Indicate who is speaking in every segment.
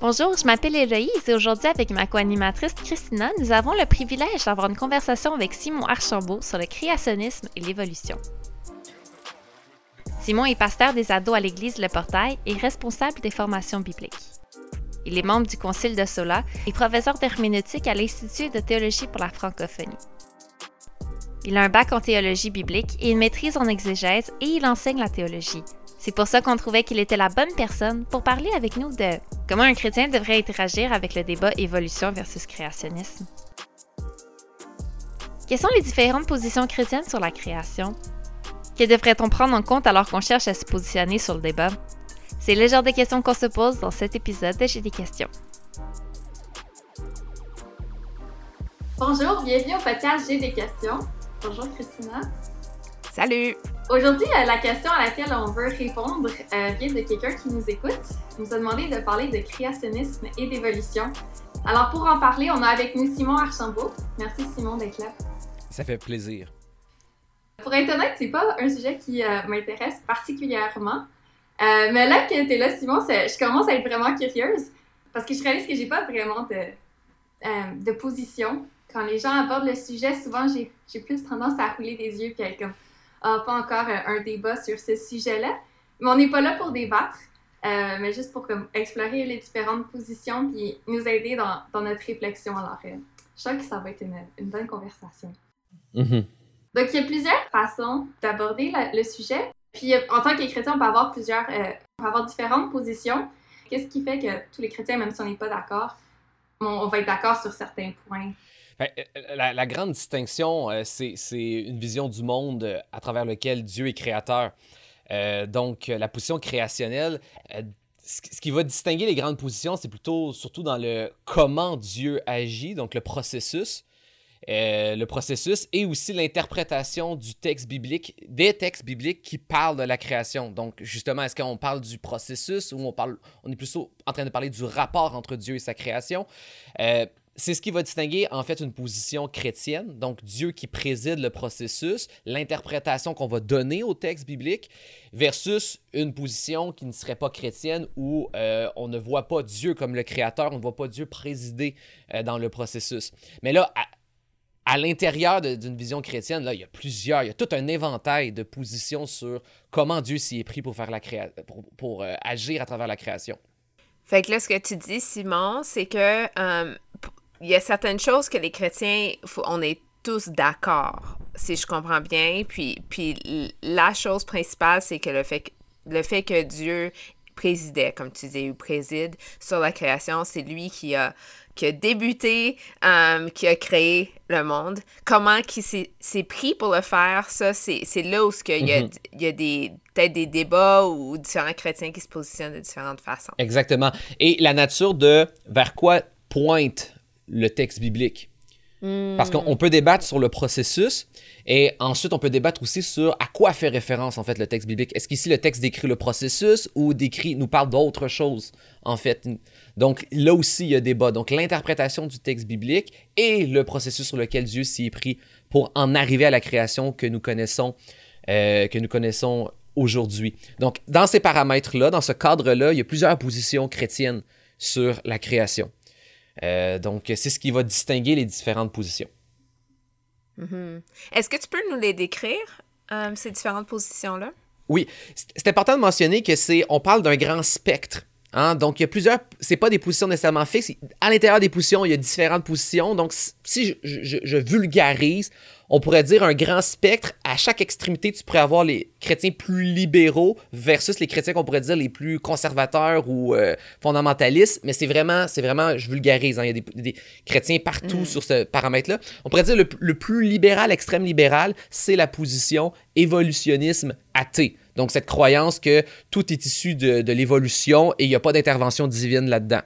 Speaker 1: Bonjour, je m'appelle Héloïse et aujourd'hui, avec ma co-animatrice Christina, nous avons le privilège d'avoir une conversation avec Simon Archambault sur le créationnisme et l'évolution. Simon est pasteur des ados à l'église Le Portail et responsable des formations bibliques. Il est membre du Concile de Sola et professeur d'herméneutique à l'Institut de théologie pour la francophonie. Il a un bac en théologie biblique et une maîtrise en exégèse et il enseigne la théologie, c'est pour ça qu'on trouvait qu'il était la bonne personne pour parler avec nous de comment un chrétien devrait interagir avec le débat évolution versus créationnisme? Quelles sont les différentes positions chrétiennes sur la création? Que devrait-on prendre en compte alors qu'on cherche à se positionner sur le débat? C'est le genre de questions qu'on se pose dans cet épisode de J'ai des questions.
Speaker 2: Bonjour, bienvenue au podcast J'ai des questions. Bonjour Christina.
Speaker 1: Salut!
Speaker 2: Aujourd'hui, euh, la question à laquelle on veut répondre euh, vient de quelqu'un qui nous écoute. Il nous a demandé de parler de créationnisme et d'évolution. Alors, pour en parler, on a avec nous Simon Archambault. Merci Simon d'être là.
Speaker 3: Ça fait plaisir.
Speaker 2: Pour être honnête, c'est pas un sujet qui euh, m'intéresse particulièrement. mais là que tu es là, Simon, je commence à être vraiment curieuse parce que je réalise que j'ai pas vraiment de, de position. Quand les gens abordent le sujet, souvent j'ai plus tendance à rouler des yeux et à être comme pas encore euh, un débat sur ce sujet-là. Mais on n'est pas là pour débattre, euh, mais juste pour comme, explorer les différentes positions puis nous aider dans, dans notre réflexion. Alors, euh, je sens que ça va être une, une bonne conversation.
Speaker 3: Mm-hmm.
Speaker 2: Donc, il y a plusieurs façons d'aborder le sujet. Puis, en tant que chrétien, on peut avoir plusieurs, on peut avoir différentes positions. Qu'est-ce qui fait que tous les chrétiens, même si on n'est pas d'accord, on va être d'accord sur certains points?
Speaker 3: Ben, euh, euh, la, grande distinction, euh, c'est une vision du monde à travers lequel Dieu est créateur. donc, la position créationnelle, ce qui va distinguer les grandes positions, c'est plutôt surtout dans le comment Dieu agit, donc le processus. le processus et aussi l'interprétation du texte biblique, des textes bibliques qui parlent de la création. Donc, justement, est-ce qu'on parle du processus ou on, parle, on est plutôt en train de parler du rapport entre Dieu et sa création? C'est ce qui va distinguer en fait une position chrétienne, donc Dieu qui préside le processus, l'interprétation qu'on va donner au texte biblique, versus une position qui ne serait pas chrétienne où euh, on ne voit pas Dieu comme le créateur, on ne voit pas Dieu présider euh, dans le processus. Mais là, à, l'intérieur d'une vision chrétienne, là, il y a plusieurs, il y a tout un éventail de positions sur comment Dieu s'y est pris pour, faire la pour, euh, agir à travers la création.
Speaker 4: Fait que là, ce que tu dis, Simon, c'est que il y a certaines choses que les chrétiens, on est tous d'accord, si je comprends bien. Puis, puis la chose principale, c'est que le fait, que le fait que Dieu présidait, comme tu disais, ou préside sur la création, c'est lui qui a, qui a débuté, euh, qui a créé le monde. Comment il s'est pris pour le faire, ça, c'est là où il y a, mm-hmm. il y a des peut-être des débats ou différents chrétiens qui se positionnent de différentes façons.
Speaker 3: Exactement. Et la nature de vers quoi pointe le texte biblique. Parce qu'on peut débattre sur le processus et ensuite on peut débattre aussi sur à quoi fait référence en fait le texte biblique. Est-ce qu'ici le texte décrit le processus ou décrit nous parle d'autre chose en fait? Donc là aussi il y a débat. Donc l'interprétation du texte biblique et le processus sur lequel Dieu s'y est pris pour en arriver à la création que nous connaissons euh, que nous connaissons aujourd'hui. Donc dans ces paramètres là, dans ce cadre là, il y a plusieurs positions chrétiennes sur la création. Euh, donc, c'est ce qui va distinguer les différentes positions.
Speaker 4: Mm-hmm. Est-ce que tu peux nous les décrire, euh, ces différentes positions-là?
Speaker 3: Oui, c'est important de mentionner que c'est, on parle d'un grand spectre. Hein? Donc, il y a plusieurs, c'est pas des positions nécessairement fixes. À l'intérieur des positions, il y a différentes positions. Donc, si je vulgarise, on pourrait dire un grand spectre. À chaque extrémité, tu pourrais avoir les chrétiens plus libéraux versus les chrétiens qu'on pourrait dire les plus conservateurs ou euh, fondamentalistes. Mais c'est vraiment, c'est vraiment, je vulgarise, hein. il y a des, chrétiens partout mm. sur ce paramètre-là. On pourrait dire le, le plus libéral, extrême libéral, c'est la position évolutionnisme athée. Donc cette croyance que tout est issu de, l'évolution et il n'y a pas d'intervention divine là-dedans.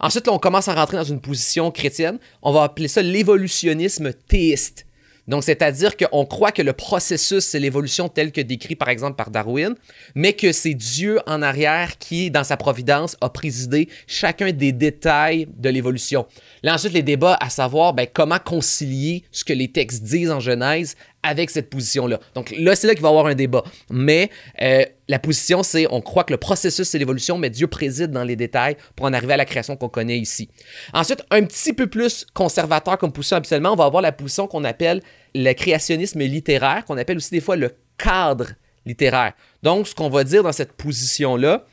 Speaker 3: Ensuite, on commence à rentrer dans une position chrétienne. On va appeler ça l'évolutionnisme théiste. Donc, c'est-à-dire qu'on croit que le processus, c'est l'évolution telle que décrit par exemple par Darwin, mais que c'est Dieu en arrière qui, dans sa providence, a présidé chacun des détails de l'évolution. Là, ensuite, les débats à savoir ben, comment concilier ce que les textes disent en Genèse avec cette position-là. Donc là, c'est là qu'il va y avoir un débat. Mais euh, la position, c'est on croit que le processus, c'est l'évolution, mais Dieu préside dans les détails pour en arriver à la création qu'on connaît ici. Ensuite, un petit peu plus conservateur comme position habituellement, on va avoir la position qu'on appelle le créationnisme littéraire, qu'on appelle aussi des fois le cadre littéraire. Donc, ce qu'on va dire dans cette position-là,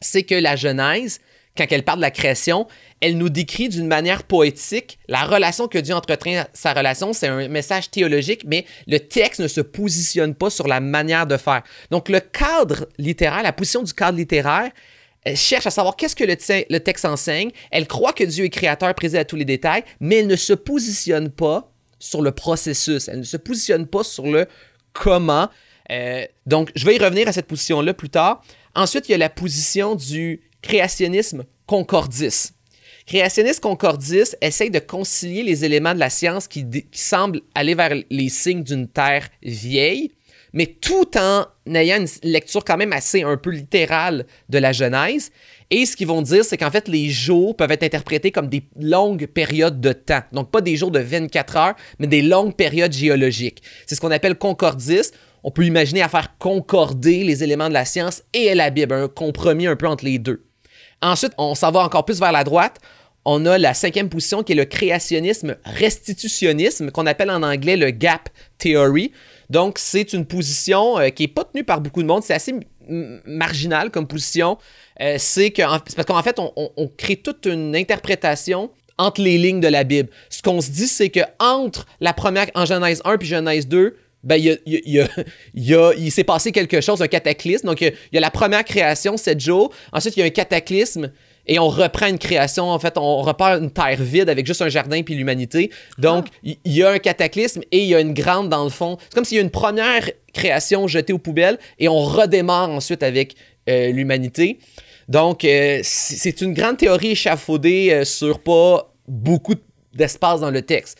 Speaker 3: c'est que la Genèse, quand elle parle de la création, elle nous décrit d'une manière poétique la relation que Dieu entretient sa relation. C'est un message théologique, mais le texte ne se positionne pas sur la manière de faire. Donc, le cadre littéraire, la position du cadre littéraire, elle cherche à savoir qu'est-ce que le, texte enseigne. Elle croit que Dieu est créateur, présent à tous les détails, mais elle ne se positionne pas sur le processus. Elle ne se positionne pas sur le comment. Euh, donc, je vais y revenir à cette position-là plus tard. Ensuite, il y a la position du créationnisme concordiste. Créationniste concordiste essaye de concilier les éléments de la science qui, semblent aller vers les signes d'une terre vieille, mais tout en ayant une lecture quand même assez un peu littérale de la Genèse. Et ce qu'ils vont dire, c'est qu'en fait, les jours peuvent être interprétés comme des longues périodes de temps. Donc, pas des jours de 24 heures, mais des longues périodes géologiques. C'est ce qu'on appelle concordiste. On peut imaginer à faire concorder les éléments de la science et la Bible, un compromis un peu entre les deux. Ensuite, on s'en va encore plus vers la droite. On a la cinquième position qui est le créationnisme restitutionnisme, qu'on appelle en anglais le gap theory. Donc, c'est une position euh, qui n'est pas tenue par beaucoup de monde. C'est assez marginal comme position. Euh, c'est parce qu'en fait, on, crée toute une interprétation entre les lignes de la Bible. Ce qu'on se dit, c'est que entre la première, en Genèse 1 puis Genèse 2, ben, il, y a, il, s'est passé quelque chose, un cataclysme. Donc, il y, a, la première création, 7 jours. Ensuite, il y a un cataclysme et on reprend une création. En fait, on repart une terre vide avec juste un jardin puis l'humanité. Donc, ah. il y, a un cataclysme et il y a une grande dans le fond. C'est comme s'il y a une première création jetée aux poubelles et on redémarre ensuite avec euh, l'humanité. Donc, euh, c'est une grande théorie échafaudée euh, sur pas beaucoup d'espace dans le texte.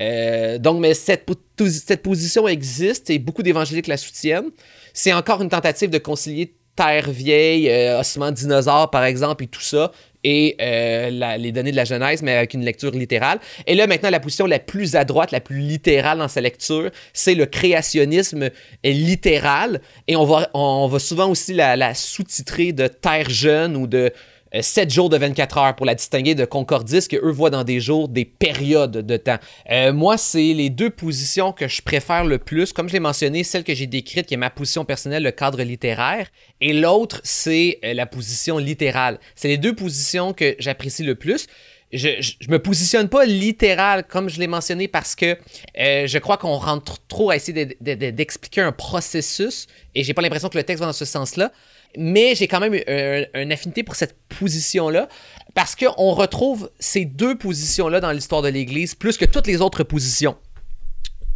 Speaker 3: Euh, donc, mais cette, cette position existe et beaucoup d'évangéliques la soutiennent. C'est encore une tentative de concilier terre vieille, euh, ossements dinosaures par exemple et tout ça, et euh, les données de la Genèse, mais avec une lecture littérale. Et là, maintenant, la position la plus à droite, la plus littérale dans sa lecture, c'est le créationnisme littéral. Et on va, on souvent aussi la, la sous-titrer de terre jeune ou de 7 euh, jours de 24 heures pour la distinguer de Concordis, que eux voient dans des jours, des périodes de temps. Euh, moi, c'est les deux positions que je préfère le plus. Comme je l'ai mentionné, celle que j'ai décrite, qui est ma position personnelle, le cadre littéraire, et l'autre, c'est euh, la position littérale. C'est les deux positions que j'apprécie le plus. Je, je, me positionne pas littéral comme je l'ai mentionné parce que je crois qu'on rentre trop à essayer d'expliquer un processus et j'ai pas l'impression que le texte va dans ce sens-là mais j'ai quand même une affinité pour cette position-là parce qu'on retrouve ces deux positions-là dans l'histoire de l'Église plus que toutes les autres positions.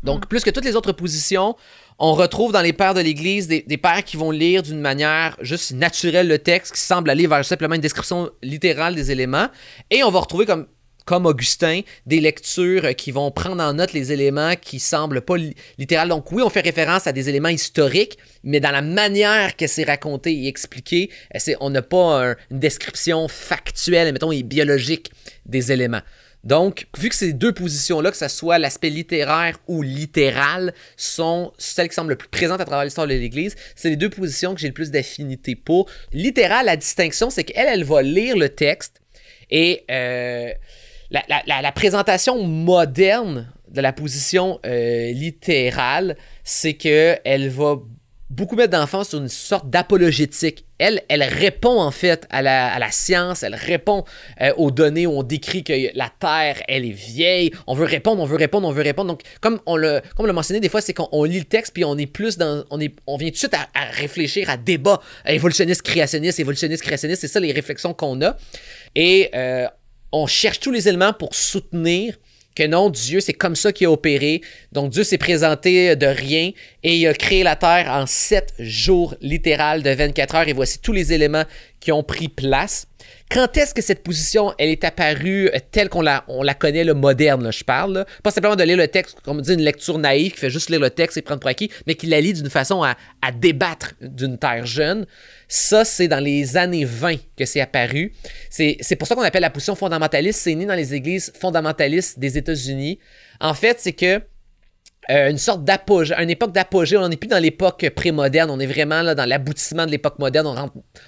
Speaker 3: Donc, mm. plus que toutes les autres positions, on retrouve dans les pères de l'Église des, des, pères qui vont lire d'une manière juste naturelle le texte, qui semble aller vers simplement une description littérale des éléments. Et on va retrouver comme comme Augustin, des lectures qui vont prendre en note les éléments qui semblent pas littérales. Donc oui, on fait référence à des éléments historiques, mais dans la manière que c'est raconté et expliqué, on n'a pas une description factuelle, mettons, et biologique des éléments. Donc, vu que ces deux positions-là, que ce soit l'aspect littéraire ou littéral, sont celles qui semblent le plus présentes à travers l'histoire de l'Église, c'est les deux positions que j'ai le plus d'affinité pour. Littéral, la distinction, c'est qu'elle, elle va lire le texte et euh, la, présentation moderne de la position euh, littérale, c'est qu'elle va beaucoup mettre d'enfants sur une sorte d'apologétique. Elle, répond en fait à la, science, elle répond euh, aux données où on décrit que la Terre, elle est vieille. On veut répondre, on veut répondre, on veut répondre. Donc, comme on l'a, comme mentionné des fois, c'est qu'on lit le texte puis on est plus dans, on est, on vient tout de suite à, réfléchir à débat évolutionniste, créationniste, évolutionniste, créationniste. C'est ça les réflexions qu'on a. Et euh, on cherche tous les éléments pour soutenir que non, Dieu, c'est comme ça qu'il a opéré. Donc Dieu s'est présenté de rien et il a créé la terre en sept jours littéral de 24 heures et voici tous les éléments qui ont pris place. Quand est-ce que cette position, elle est apparue euh, telle qu'on la, on connaît, le moderne, je parle, pas simplement de lire le texte, comme on dit, une lecture naïve qui fait juste lire le texte et prendre pour acquis, mais qui la lit d'une façon à, à débattre d'une terre jeune. Ça, c'est dans les années 20 que c'est apparu. C'est pour ça qu'on appelle la position fondamentaliste. C'est né dans les églises fondamentalistes des États-Unis. En fait, c'est que euh, une sorte d'apogée, une époque d'apogée. On n'est plus dans l'époque prémoderne, on est vraiment là dans l'aboutissement de l'époque moderne.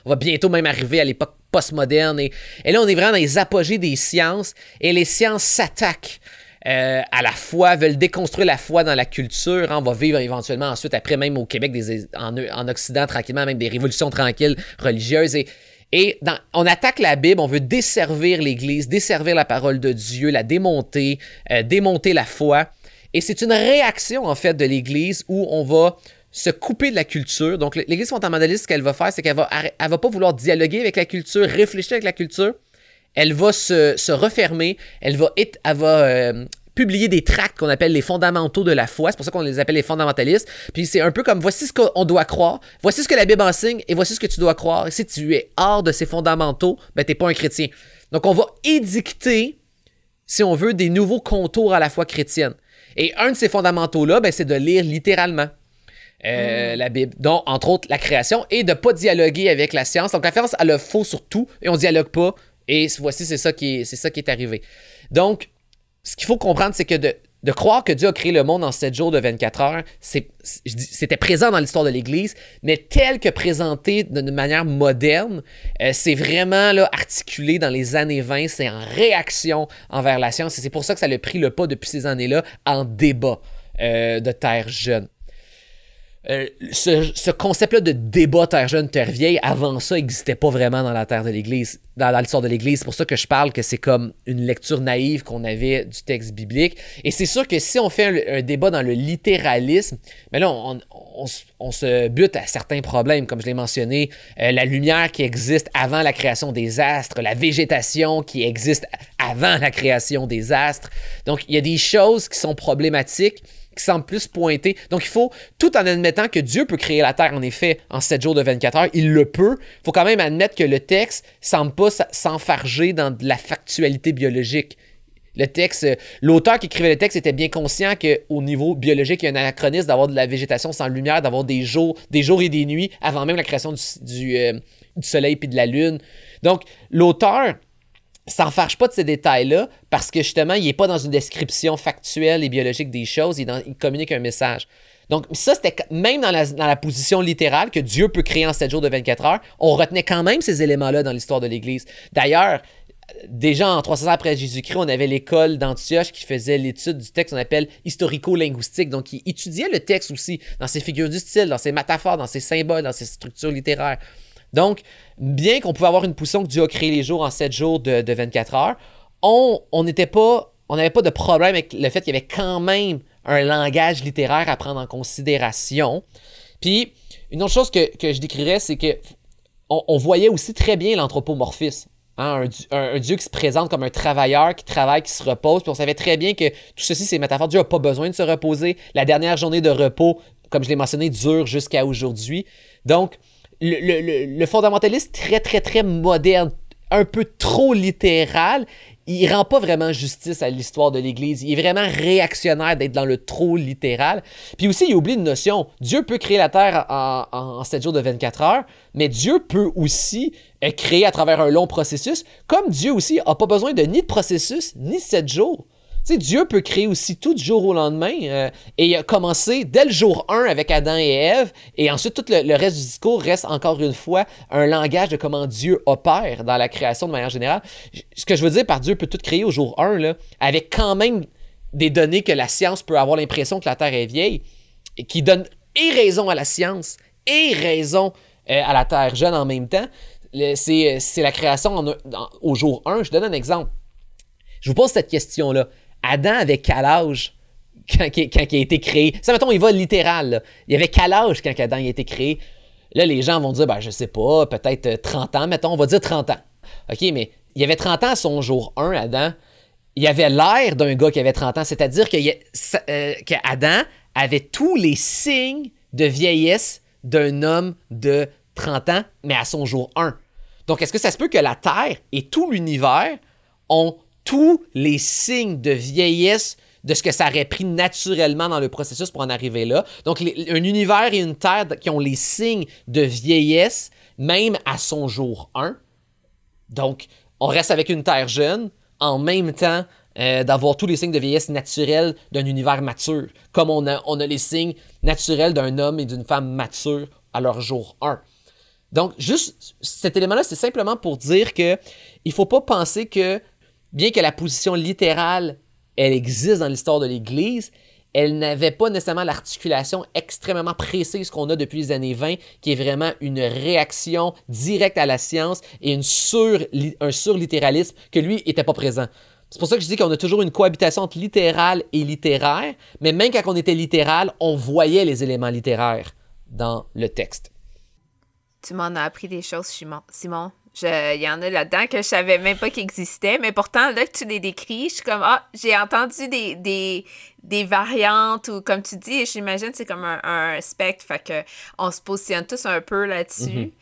Speaker 3: On, va bientôt même arriver à l'époque postmoderne. Et, là, on est vraiment dans les apogées des sciences. Et les sciences s'attaquent euh, à la foi, veulent déconstruire la foi dans la culture. On va vivre éventuellement ensuite, après même au Québec, en, en, Occident, tranquillement, même des révolutions tranquilles religieuses. Et, on attaque la Bible, on veut desservir l'Église, desservir la parole de Dieu, la démonter, euh, démonter la foi. Et c'est une réaction, en fait, de l'Église où on va se couper de la culture. Donc, l'Église fondamentaliste, ce qu'elle va faire, c'est qu'elle va, elle va pas vouloir dialoguer avec la culture, réfléchir avec la culture elle va se, refermer, elle va, elle va euh, publier des tracts qu'on appelle les fondamentaux de la foi. C'est pour ça qu'on les appelle les fondamentalistes. Puis c'est un peu comme voici ce qu'on doit croire, voici ce que la Bible enseigne et voici ce que tu dois croire. Si tu es hors de ces fondamentaux, ben t'es pas un chrétien. Donc on va édicter, si on veut, des nouveaux contours à la foi chrétienne. Et un de ces fondamentaux-là, ben, c'est de lire littéralement. Euh, mm. la Bible, dont entre autres la création, et de ne pas dialoguer avec la science. Donc la science, a faux sur tout, et on dialogue pas et voici, c'est ça, qui est, c'est ça qui est arrivé. Donc, ce qu'il faut comprendre, c'est que de, croire que Dieu a créé le monde en 7 jours de 24 heures, c'était présent dans l'histoire de l'Église, mais tel que présenté d'une manière moderne, euh, c'est vraiment là, articulé dans les années 20, c'est en réaction envers la science, et c'est pour ça que ça a pris le pas depuis ces années-là en débat euh, de terre jeune. Euh, ce, concept-là de débat terre jeune, terre vieille, avant ça, n'existait pas vraiment dans la terre de l'Église, l'histoire de l'Église. C'est pour ça que je parle que c'est comme une lecture naïve qu'on avait du texte biblique. Et c'est sûr que si on fait un, débat dans le littéralisme, mais là, on, se bute à certains problèmes, comme je l'ai mentionné, euh, la lumière qui existe avant la création des astres, la végétation qui existe avant la création des astres. Donc, il y a des choses qui sont problématiques qui semble plus pointé. Donc, il faut, tout en admettant que Dieu peut créer la terre, en effet, en 7 jours de 24 heures, il le peut. Il faut quand même admettre que le texte semble pas s'enfarger dans de la factualité biologique. Le texte, l'auteur qui écrivait le texte était bien conscient qu'au niveau biologique, il y a un anachronisme d'avoir de la végétation sans lumière, d'avoir des jours, des jours et des nuits avant même la création du, euh, soleil puis de la lune. Donc, l'auteur s'enfarge pas de ces détails-là parce que justement, il n'est pas dans une description factuelle et biologique des choses, il, communique un message. Donc, ça, c'était même dans la, position littérale que Dieu peut créer en 7 jours de 24 heures, on retenait quand même ces éléments-là dans l'histoire de l'Église. D'ailleurs, déjà en 300 ans après Jésus-Christ, on avait l'école d'Antioche qui faisait l'étude du texte qu'on appelle historico-linguistique. Donc, il étudiait le texte aussi dans ses figures du style, dans ses métaphores, dans ses symboles, dans ses structures littéraires. Donc, bien qu'on pouvait avoir une position que Dieu a créé les jours en 7 jours de, 24 heures, on n'était pas, on n'avait pas de problème avec le fait qu'il y avait quand même un langage littéraire à prendre en considération. Puis, une autre chose que, je décrirais, c'est que on, voyait aussi très bien l'anthropomorphisme. Hein, un, Dieu qui se présente comme un travailleur, qui travaille, qui se repose. Puis on savait très bien que tout ceci, c'est métaphore. Dieu n'a pas besoin de se reposer. La dernière journée de repos, comme je l'ai mentionné, dure jusqu'à aujourd'hui. Donc, le, le, fondamentaliste très, très, très moderne, un peu trop littéral, il rend pas vraiment justice à l'histoire de l'Église. Il est vraiment réactionnaire d'être dans le trop littéral. Puis aussi, il oublie une notion. Dieu peut créer la Terre en, en, 7 jours de 24 heures, mais Dieu peut aussi euh, créer à travers un long processus, comme Dieu aussi n'a pas besoin de ni de processus, ni de 7 jours. Tu Dieu peut créer aussi tout du jour au lendemain. Euh, et il a commencé dès le jour 1 avec Adam et Ève. Et ensuite, tout le, reste du discours reste encore une fois un langage de comment Dieu opère dans la création de manière générale. Ce que je veux dire par Dieu peut tout créer au jour 1, là, avec quand même des données que la science peut avoir l'impression que la Terre est vieille, et qui donne et raison à la science et raison euh, à la Terre jeune en même temps. C'est la création au jour 1. Je donne un exemple. Je vous pose cette question-là. Adam avait quel âge quand, il a été créé? Ça, mettons, il va littéral. Il avait quel âge quand Adam a été créé? Là, les gens vont dire, ben, je sais pas, peut-être 30 ans, mettons, on va dire 30 ans. OK, mais il avait 30 ans à son jour 1, Adam. Il avait l'air d'un gars qui avait 30 ans, c'est-à-dire euh, qu'Adam avait tous les signes de vieillesse d'un homme de 30 ans, mais à son jour 1. Donc, est-ce que ça se peut que la Terre et tout l'univers ont tous les signes de vieillesse de ce que ça aurait pris naturellement dans le processus pour en arriver là. Donc, un univers et une Terre qui ont les signes de vieillesse, même à son jour 1. Donc, on reste avec une Terre jeune, en même temps euh, d'avoir tous les signes de vieillesse naturels d'un univers mature, comme on a, les signes naturels d'un homme et d'une femme mature à leur jour 1. Donc, juste cet élément-là, c'est simplement pour dire que il faut pas penser que, bien que la position littérale, elle existe dans l'histoire de l'Église, elle n'avait pas nécessairement l'articulation extrêmement précise qu'on a depuis les années 20, qui est vraiment une réaction directe à la science et sur, un surlittéralisme que lui n'était pas présent. C'est pour ça que je dis qu'on a toujours une cohabitation entre littéral et littéraire, mais même quand on était littéral, on voyait les éléments littéraires dans le texte.
Speaker 4: Tu m'en as appris des choses, Simon. Il y en a là-dedans que je savais même pas qu'ils existaient, mais pourtant, là que tu les décris, je suis comme, ah, j'ai entendu des, des, des, variantes ou comme tu dis, j'imagine c'est comme un, un, spectre, fait que on se positionne tous un peu là-dessus. Mm-hmm.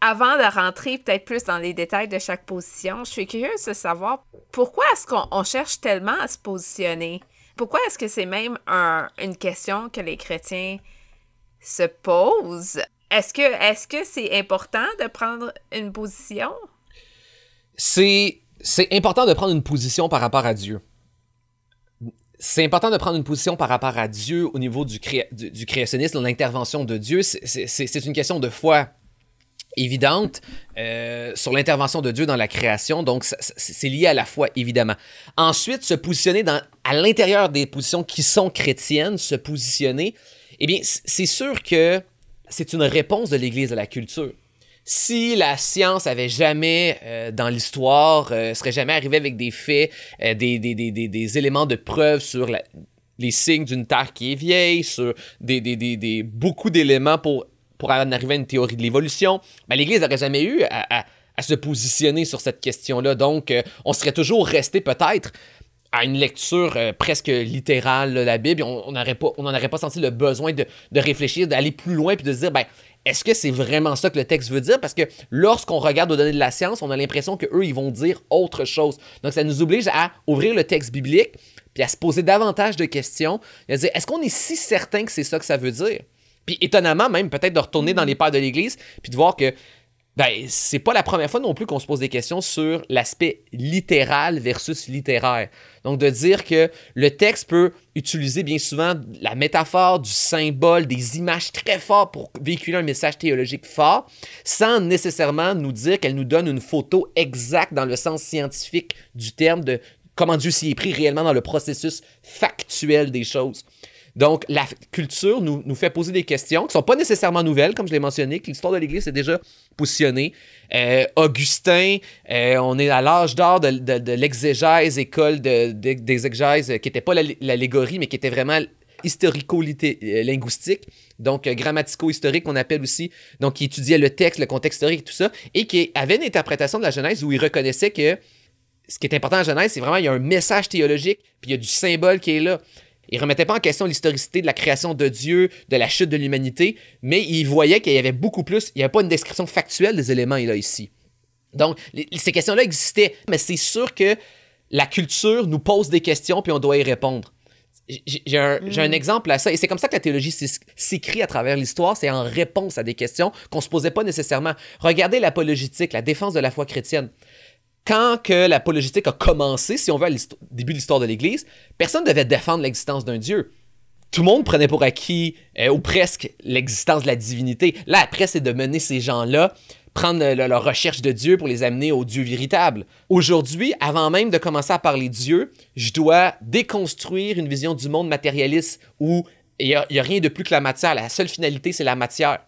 Speaker 4: Avant de rentrer peut-être plus dans les détails de chaque position, je suis curieuse de savoir pourquoi est-ce qu'on cherche tellement à se positionner? Pourquoi est-ce que c'est même un, une question que les chrétiens se posent? Est-ce que est-ce c'est important de prendre une position?
Speaker 3: C'est important de prendre une position par rapport à Dieu. C'est important de prendre une position par rapport à Dieu au niveau du, créationnisme, l'intervention de Dieu. C'est une question de foi évidente euh, sur l'intervention de Dieu dans la création, donc c'est lié à la foi, évidemment. Ensuite, se positionner à l'intérieur des positions qui sont chrétiennes, se positionner, eh bien, c'est sûr que c'est une réponse de l'Église à la culture. Si la science avait jamais, euh, dans l'histoire, euh, serait jamais arrivée avec des faits, euh, des, éléments de preuve sur les signes d'une terre qui est vieille, sur beaucoup d'éléments pour, en arriver à une théorie de l'évolution, ben, l'Église n'aurait jamais eu à, se positionner sur cette question-là. Donc, on serait toujours resté peut-être à une lecture euh, presque littérale de la Bible, on n'en aurait pas senti le besoin de, réfléchir, d'aller plus loin, puis de se dire, ben, est-ce que c'est vraiment ça que le texte veut dire? Parce que lorsqu'on regarde aux données de la science, on a l'impression qu'eux, ils vont dire autre chose. Donc, ça nous oblige à ouvrir le texte biblique, puis à se poser davantage de questions, et à se dire, est-ce qu'on est si certain que c'est ça que ça veut dire? Puis étonnamment, même peut-être de retourner dans les pères de l'Église, puis de voir que ben, c'est pas la première fois non plus qu'on se pose des questions sur l'aspect littéral versus littéraire. Donc, de dire que le texte peut utiliser bien souvent la métaphore, du symbole, des images très fortes pour véhiculer un message théologique fort, sans nécessairement nous dire qu'elle nous donne une photo exacte dans le sens scientifique du terme de comment Dieu s'y est pris réellement dans le processus factuel des choses. Donc, la culture nous, nous, fait poser des questions qui ne sont pas nécessairement nouvelles, comme je l'ai mentionné, que l'histoire de l'Église est déjà Euh, Augustin, euh, on est à l'âge d'or de, l'exégèse, école d'exégèse, qui n'était pas l'allégorie, mais qui était vraiment historico-linguistique, donc euh, grammatico-historique qu'on appelle aussi, donc qui étudiait le texte, le contexte historique tout ça, et qui avait une interprétation de la Genèse où il reconnaissait que ce qui est important en Genèse, c'est vraiment il y a un message théologique, puis il y a du symbole qui est là. Il remettait pas en question l'historicité de la création de Dieu, de la chute de l'humanité, mais il voyait qu'il y avait beaucoup plus, il n'y avait pas une description factuelle des éléments là ici. Donc, ces questions-là existaient, mais c'est sûr que la culture nous pose des questions puis on doit y répondre. J'ai un, un, mm. exemple à ça, et c'est comme ça que la théologie s'écrit à travers l'histoire, c'est en réponse à des questions qu'on se posait pas nécessairement. Regardez l'apologétique, la défense de la foi chrétienne quand que l'apologétique a commencé, si on veut, au début de l'histoire de l'Église, personne ne devait défendre l'existence d'un Dieu. Tout le monde prenait pour acquis, euh, ou presque, l'existence de la divinité. Là, après, c'est de mener ces gens-là, prendre leur recherche de Dieu pour les amener au Dieu véritable. Aujourd'hui, avant même de commencer à parler Dieu, je dois déconstruire une vision du monde matérialiste où il n'y a, a rien de plus que la matière. La seule finalité, c'est la matière.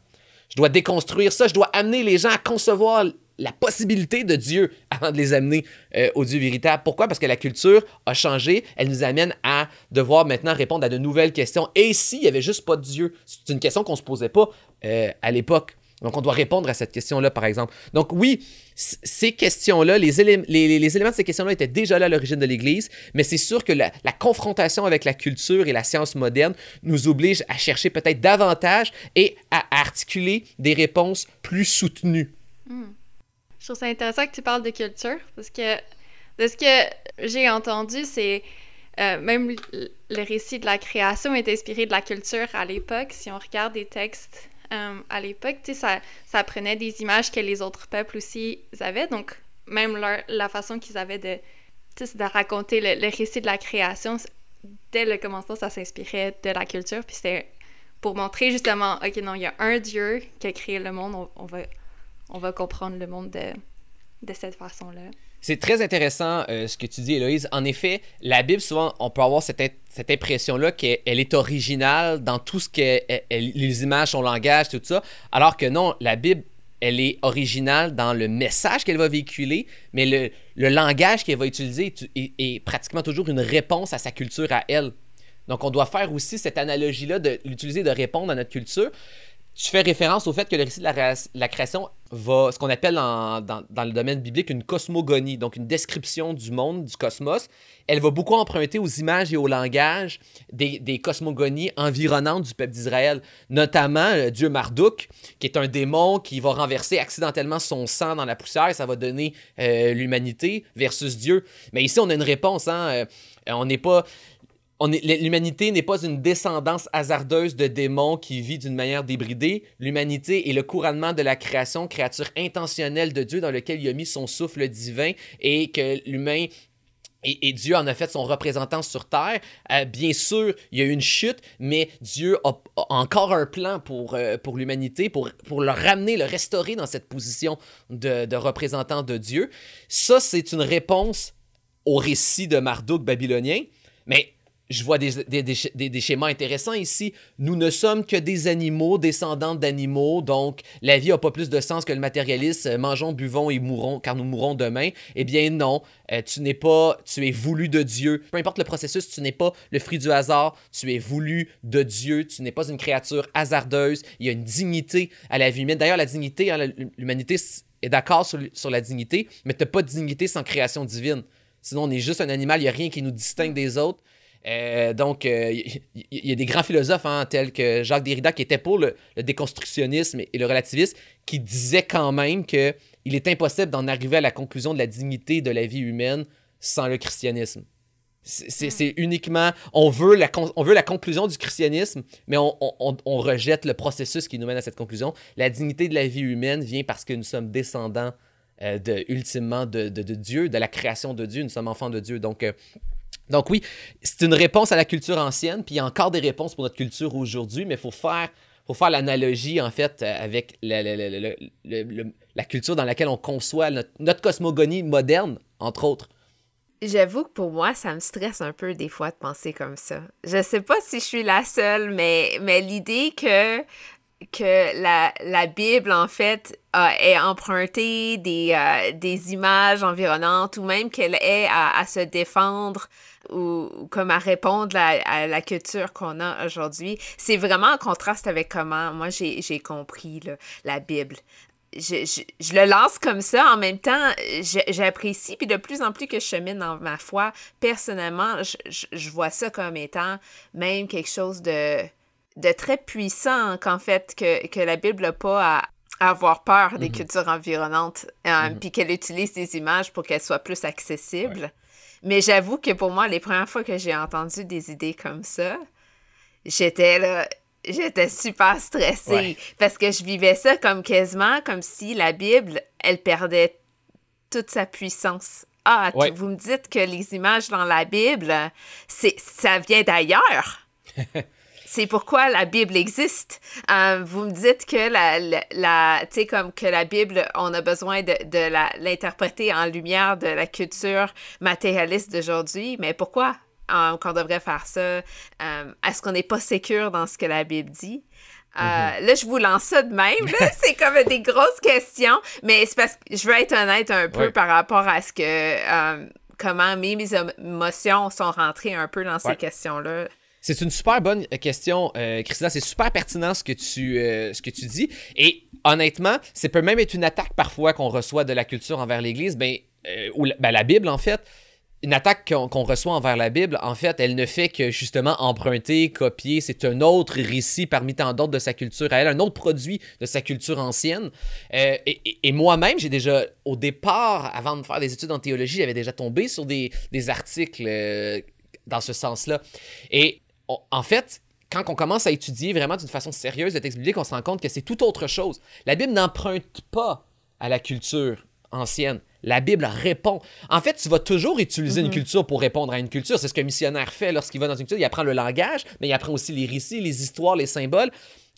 Speaker 3: Je dois déconstruire ça. Je dois amener les gens à concevoir la possibilité de Dieu avant de les amener euh, au Dieu véritable. Pourquoi? Parce que la culture a changé. Elle nous amène à devoir maintenant répondre à de nouvelles questions. Et s'il n'y avait juste pas de Dieu? C'est une question qu'on ne se posait pas euh, à l'époque. Donc, on doit répondre à cette question-là, par exemple. Donc, oui, ces questions-là, les, les, éléments de ces questions-là étaient déjà là à l'origine de l'Église, mais c'est sûr que la, confrontation avec la culture et la science moderne nous oblige à chercher peut-être davantage et à articuler des réponses plus soutenues.
Speaker 2: Hmm. Je trouve ça intéressant que tu parles de culture parce que de ce que j'ai entendu, c'est euh, même le récit de la création est inspiré de la culture à l'époque. Si on regarde des textes euh, à l'époque, ça, ça prenait des images que les autres peuples aussi avaient. Donc, même la façon qu'ils avaient de de raconter le, récit de la création. Dès le commencement, ça s'inspirait de la culture, puis c'était pour montrer justement, OK, non, il y a un Dieu qui a créé le monde, on va comprendre le monde de, cette façon-là.
Speaker 3: C'est très intéressant euh, ce que tu dis, Héloïse. En effet, la Bible, souvent, on peut avoir cette, impression-là qu'elle est originale dans tout ce que les images, son langage, tout ça, alors que non, la Bible, elle est originale dans le message qu'elle va véhiculer, mais le, le langage qu'elle va utiliser est, est, pratiquement toujours une réponse à sa culture à elle. Donc, on doit faire aussi cette analogie-là de l'utiliser de répondre à notre culture tu fais référence au fait que le récit de la, création va, ce qu'on appelle dans, le domaine biblique une cosmogonie, donc une description du monde, du cosmos. Elle va beaucoup emprunter aux images et au langage des, cosmogonies environnantes du peuple d'Israël, notamment le dieu Marduk, qui est un démon qui va renverser accidentellement son sang dans la poussière, et ça va donner euh, l'humanité versus Dieu. Mais ici, on a une réponse. Hein? Euh, on n'est pas L'humanité n'est pas une descendance hasardeuse de démons qui vit d'une manière débridée. L'humanité est le couronnement de la création, créature intentionnelle de Dieu dans lequel il a mis son souffle divin et que l'humain et, Dieu en a fait son représentant sur Terre. Euh, bien sûr, il y a eu une chute, mais Dieu a, encore un plan pour, euh, pour l'humanité, pour, pour le ramener, le restaurer dans cette position de, de représentant de Dieu. Ça, c'est une réponse au récit de Marduk babylonien. Mais je vois des, schémas intéressants ici. Nous ne sommes que des animaux, descendants d'animaux, donc la vie n'a pas plus de sens que le matérialisme. Euh, mangeons, buvons et mourons, car nous mourrons demain. Eh bien non, euh, tu n'es pas, tu es voulu de Dieu. Peu importe le processus, tu n'es pas le fruit du hasard, tu es voulu de Dieu, tu n'es pas une créature hasardeuse. Il y a une dignité à la vie humaine. D'ailleurs, la dignité, hein, l'humanité est d'accord sur, sur, la dignité, mais tu n'as pas de dignité sans création divine. Sinon, on est juste un animal, il n'y a rien qui nous distingue des autres. Euh, donc, il euh, y, a des grands philosophes hein, tels que Jacques Derrida qui était pour le, déconstructionnisme et le relativisme, qui disaient quand même qu'il est impossible d'en arriver à la conclusion de la dignité de la vie humaine sans le christianisme. C'est hmm. uniquement, on veut, la, on veut la conclusion du christianisme, mais on, rejette le processus qui nous mène à cette conclusion. La dignité de la vie humaine vient parce que nous sommes descendants euh, de, ultimement de, Dieu, de la création de Dieu, nous sommes enfants de Dieu. Donc, donc oui, c'est une réponse à la culture ancienne, puis il y a encore des réponses pour notre culture aujourd'hui, mais il faut faire, faut faire l'analogie, en fait, euh, avec la, culture dans laquelle on conçoit notre, cosmogonie moderne, entre autres.
Speaker 4: J'avoue que pour moi, ça me stresse un peu des fois de penser comme ça. Je sais pas si je suis la seule, mais, mais l'idée que que la, la, Bible, en fait, a, est empruntée des, euh, des images environnantes ou même qu'elle à, à, se défendre ou, comme à répondre à, la culture qu'on a aujourd'hui. C'est vraiment en contraste avec comment moi j'ai compris la Bible. Je, je, le lance comme ça. En même temps, j'apprécie. Puis de plus en plus que je chemine dans ma foi, personnellement, je, je vois ça comme étant même quelque chose de, de très puissant, qu'en fait, que, que la Bible n'a pas à, avoir peur des mm-hmm. cultures environnantes, euh, mm-hmm. puis qu'elle utilise des images pour qu'elles soient plus accessibles. Mais j'avoue que pour moi, les premières fois que j'ai entendu des idées comme ça, j'étais là, j'étais super stressée parce que je vivais ça comme quasiment comme si la Bible, elle perdait toute sa puissance. Ah, vous me dites que les images dans la Bible, c'est ça vient d'ailleurs. c'est pourquoi la Bible existe. Euh, vous me dites que la, la, comme que la Bible, on a besoin de, de l'interpréter en lumière de la culture matérialiste d'aujourd'hui, mais pourquoi euh, qu'on devrait faire ça? Euh, est-ce qu'on n'est pas sécure dans ce que la Bible dit? Mm-hmm. Là, je vous lance ça de même. c'est comme des grosses questions, mais c'est parce que je veux être honnête un peu par rapport à ce que comment mes, mes émotions sont rentrées un peu dans ces questions-là.
Speaker 3: C'est une super bonne question, euh, Christina. C'est super pertinent ce que, tu, euh, ce que tu dis. Et honnêtement, ça peut même être une attaque parfois qu'on reçoit de la culture envers l'Église, ben, euh, ou ben, la Bible en fait. Une attaque qu'on reçoit envers la Bible, en fait, elle ne fait que justement emprunter, copier. C'est un autre récit parmi tant d'autres de sa culture à elle, un autre produit de sa culture ancienne. et, moi-même, j'ai déjà, au départ, avant de faire des études en théologie, j'avais déjà tombé sur des, des articles dans ce sens-là. Et en fait, quand on commence à étudier vraiment d'une façon sérieuse le texte biblique, on se rend compte que c'est tout autre chose. La Bible n'emprunte pas à la culture ancienne. La Bible répond. En fait, tu vas toujours utiliser une
Speaker 4: Mhm.
Speaker 3: culture pour répondre à une culture. C'est ce qu'un missionnaire fait lorsqu'il va dans une culture. Il apprend le langage, mais il apprend aussi les récits, les histoires, les symboles.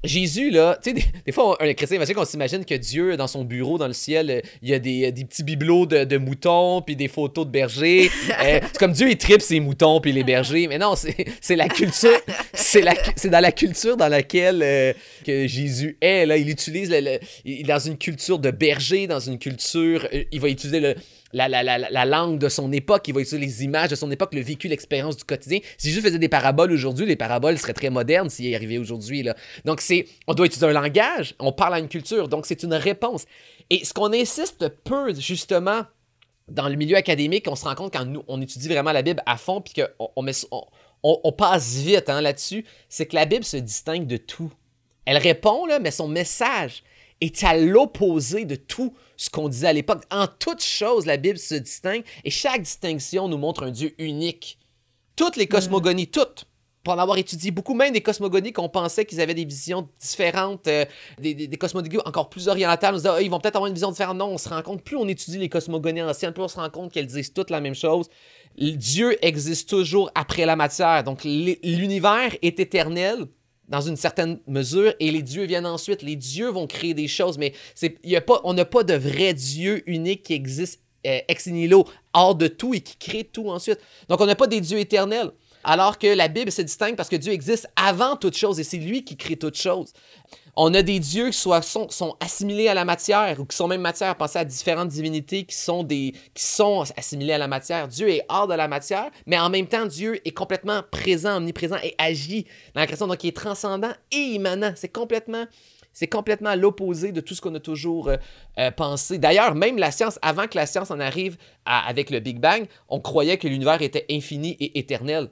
Speaker 3: Jésus, là, tu sais, des, des fois, on- un chrétien, imagine qu'on s'imagine que Dieu, dans son bureau, dans le ciel, euh, il y a des, des petits bibelots de, de moutons, puis des photos de bergers. Euh, c'est comme Dieu, il tripe ses moutons, puis les bergers. Mais non, c'est la culture, c'est dans la culture dans laquelle euh, que Jésus est. Là. Il utilise, le- le- il est dans une culture de berger, dans une culture, euh, il va utiliser le, la, la, la, la langue de son époque, il va utiliser les images de son époque, le vécu, l'expérience du quotidien. Si Jésus faisait des paraboles aujourd'hui, les paraboles seraient très modernes s'il y arrivait aujourd'hui. Donc, c'est, on doit utiliser un langage, on parle à une culture, donc c'est une réponse. Et ce qu'on insiste peu, justement, dans le milieu académique, on se rend compte quand nous, on étudie vraiment la Bible à fond, puis qu'on on- on passe vite hein, là-dessus, c'est que la Bible se distingue de tout. Elle répond, là, mais son message est à l'opposé de tout ce qu'on disait à l'époque. En toute chose, la Bible se distingue et chaque distinction nous montre un Dieu unique. Toutes les cosmogonies, toutes, pour en avoir étudié beaucoup, même des cosmogonies qu'on pensait qu'ils avaient des visions différentes, euh, des, des, des cosmogonies encore plus orientales, on se disait, Ah, ils vont peut-être avoir une vision différente. Non, on se rend compte, plus on étudie les cosmogonies anciennes, plus on se rend compte qu'elles disent toutes la même chose. Dieu existe toujours après la matière. Donc, l'univers est éternel dans une certaine mesure et les dieux viennent ensuite. Les dieux vont créer des choses, mais y a pas, on n'a pas de vrai Dieu unique qui existe euh, ex nihilo, hors de tout et qui crée tout ensuite. Donc, on n'a pas des dieux éternels. Alors que la Bible se distingue parce que Dieu existe avant toute chose et c'est lui qui crée toute chose. On a des dieux qui sont, assimilés à la matière ou qui sont même matière. Pensez à différentes divinités qui sont, des, qui sont assimilées à la matière. Dieu est hors de la matière, mais en même temps, Dieu est complètement présent, omniprésent et agit dans la création. Donc, il est transcendant et immanent. C'est complètement, c'est complètement l'opposé de tout ce qu'on a toujours euh, euh, pensé. D'ailleurs, même la science, avant que la science en arrive avec le Big Bang, on croyait que l'univers était infini et éternel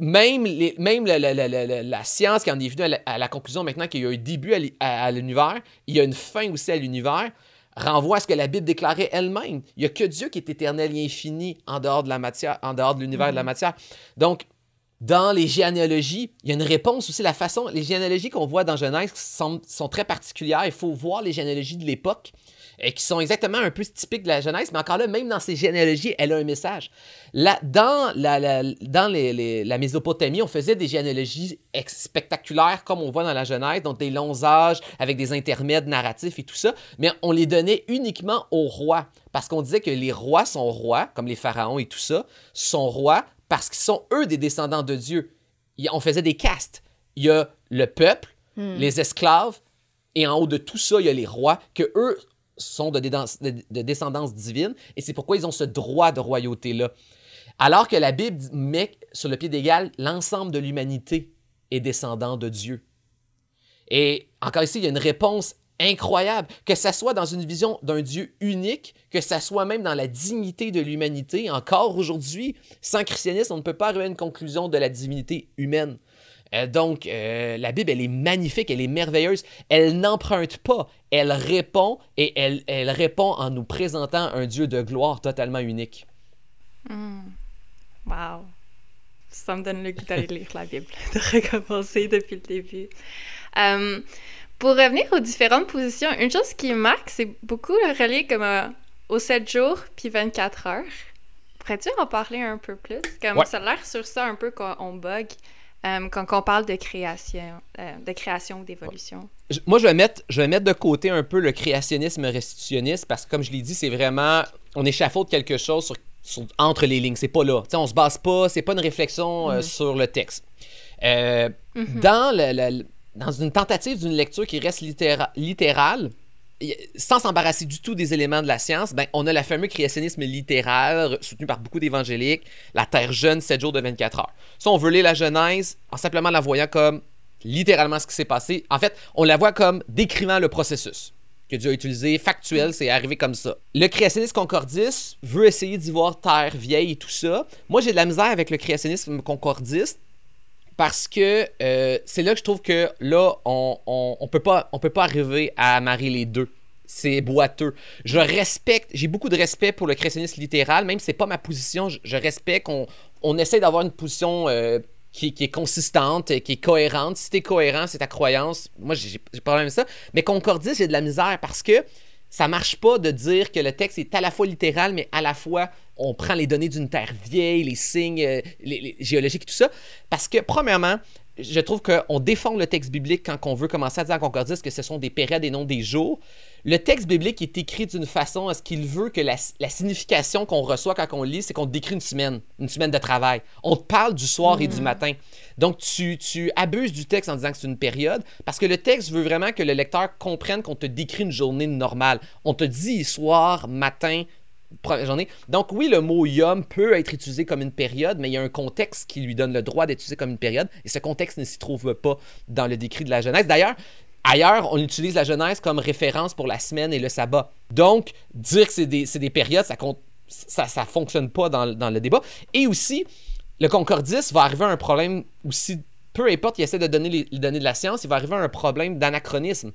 Speaker 3: même, les- même la, la- la- la- la science qui en est venue à la, à la conclusion maintenant qu'il y a un début à, l'univers, il y a une fin aussi à l'univers, renvoie à ce que la Bible déclarait elle-même. Il n'y a que Dieu qui est éternel et infini en dehors de la matière, en dehors de l'univers de la matière. Donc, dans les généalogies, il y a une réponse aussi. La façon, les généalogies qu'on voit dans Genèse sont, sont très particulières. Il faut voir les généalogies de l'époque, euh, qui sont exactement un peu typiques de la Genèse, mais encore là, même dans ces généalogies, elle a un message. Là, dans la, la- dans les- les- la Mésopotamie, on faisait des généalogies spectaculaires, comme on voit dans la Genèse, donc des longs âges avec des intermèdes narratifs et tout ça, mais on les donnait uniquement aux rois, parce qu'on disait que les rois sont rois, comme les pharaons et tout ça, sont rois parce qu'ils sont eux des descendants de Dieu. On faisait des castes. Il y a le peuple, les esclaves, et en haut de tout ça, il y a les rois, que eux sont de, descendance divine, et c'est pourquoi ils ont ce droit de royauté-là. Alors que la Bible met sur le pied d'égal l'ensemble de l'humanité est descendant de Dieu. Et encore ici, il y a une réponse incroyable, que ça soit dans une vision d'un Dieu unique, que ça soit même dans la dignité de l'humanité. Encore aujourd'hui, sans christianisme, on ne peut pas arriver à une conclusion de la divinité humaine. Euh, donc, euh, la Bible, elle est magnifique, elle est merveilleuse. Elle n'emprunte pas, elle répond et elle, elle répond en nous présentant un Dieu de gloire totalement unique.
Speaker 2: Wow. Ça me donne le goût d'aller lire la Bible, de recommencer depuis le début. Euh, pour revenir aux différentes positions, une chose qui marque, c'est beaucoup le relier comme euh, aux 7 jours puis 24 heures. Pourrais-tu en parler un peu plus? Comme
Speaker 3: Ouais.
Speaker 2: ça a l'air sur ça un peu qu'on bug euh, quand on parle de création, euh, de création ou d'évolution.
Speaker 3: Moi, je vais, mettre, je vais mettre de côté un peu le créationnisme restitutionniste parce que, comme je l'ai dit, c'est vraiment. On échafaude quelque chose sur, sur- entre les lignes. C'est pas là. Tu sais, on se base pas, c'est pas une réflexion euh, sur le texte. Euh, dans, le- le- dans une tentative d'une lecture qui reste littéra- littérale, sans s'embarrasser du tout des éléments de la science, ben, on a le fameux créationnisme littéral soutenu par beaucoup d'évangéliques, la Terre jeune, 7 jours de 24 heures. Ça, on veut lire la Genèse en simplement la voyant comme littéralement ce qui s'est passé. En fait, on la voit comme décrivant le processus que Dieu a utilisé, factuel, c'est arrivé comme ça. Le créationnisme concordiste veut essayer d'y voir terre vieille et tout ça. Moi, j'ai de la misère avec le créationnisme concordiste parce que euh, c'est là que je trouve que là, on, on, peut pas, on peut pas arriver à marier les deux. C'est boiteux. Je respecte, j'ai beaucoup de respect pour le créationnisme littéral, même si c'est pas ma position, je, respecte qu'on on essaie d'avoir une position euh, qui, qui est consistante, qui est cohérente. Si t'es cohérent, c'est ta croyance. Moi, j'ai pas problème avec ça. Mais concordiste, j'ai de la misère parce que Ça marche pas de dire que le texte est à la fois littéral, mais à la fois on prend les données d'une terre vieille, les signes euh, les, les géologiques et tout ça. Parce que, premièrement, je trouve qu'on défend le texte biblique quand on veut commencer à dire en concordiste que ce sont des périodes et non des jours. Le texte biblique est écrit d'une façon à ce qu'il veut que la, signification qu'on reçoit quand on lit, c'est qu'on te décrit une semaine, une semaine de travail. On te parle du soir et du mm. matin. Donc, tu, tu abuses du texte en disant que c'est une période parce que le texte veut vraiment que le lecteur comprenne qu'on te décrit une journée normale. On te dit soir, matin, Donc oui, le mot yom peut être utilisé comme une période, mais il y a un contexte qui lui donne le droit d'être utilisé comme une période, et ce contexte ne s'y trouve pas dans le décrit de la Genèse. D'ailleurs, ailleurs, on utilise la Genèse comme référence pour la semaine et le sabbat. Donc, dire que c'est des, périodes, ça ne fonctionne pas dans, le débat. Et aussi, le concordiste va arriver à un problème aussi, peu importe, il essaie de donner les, données de la science, il va arriver à un problème d'anachronisme.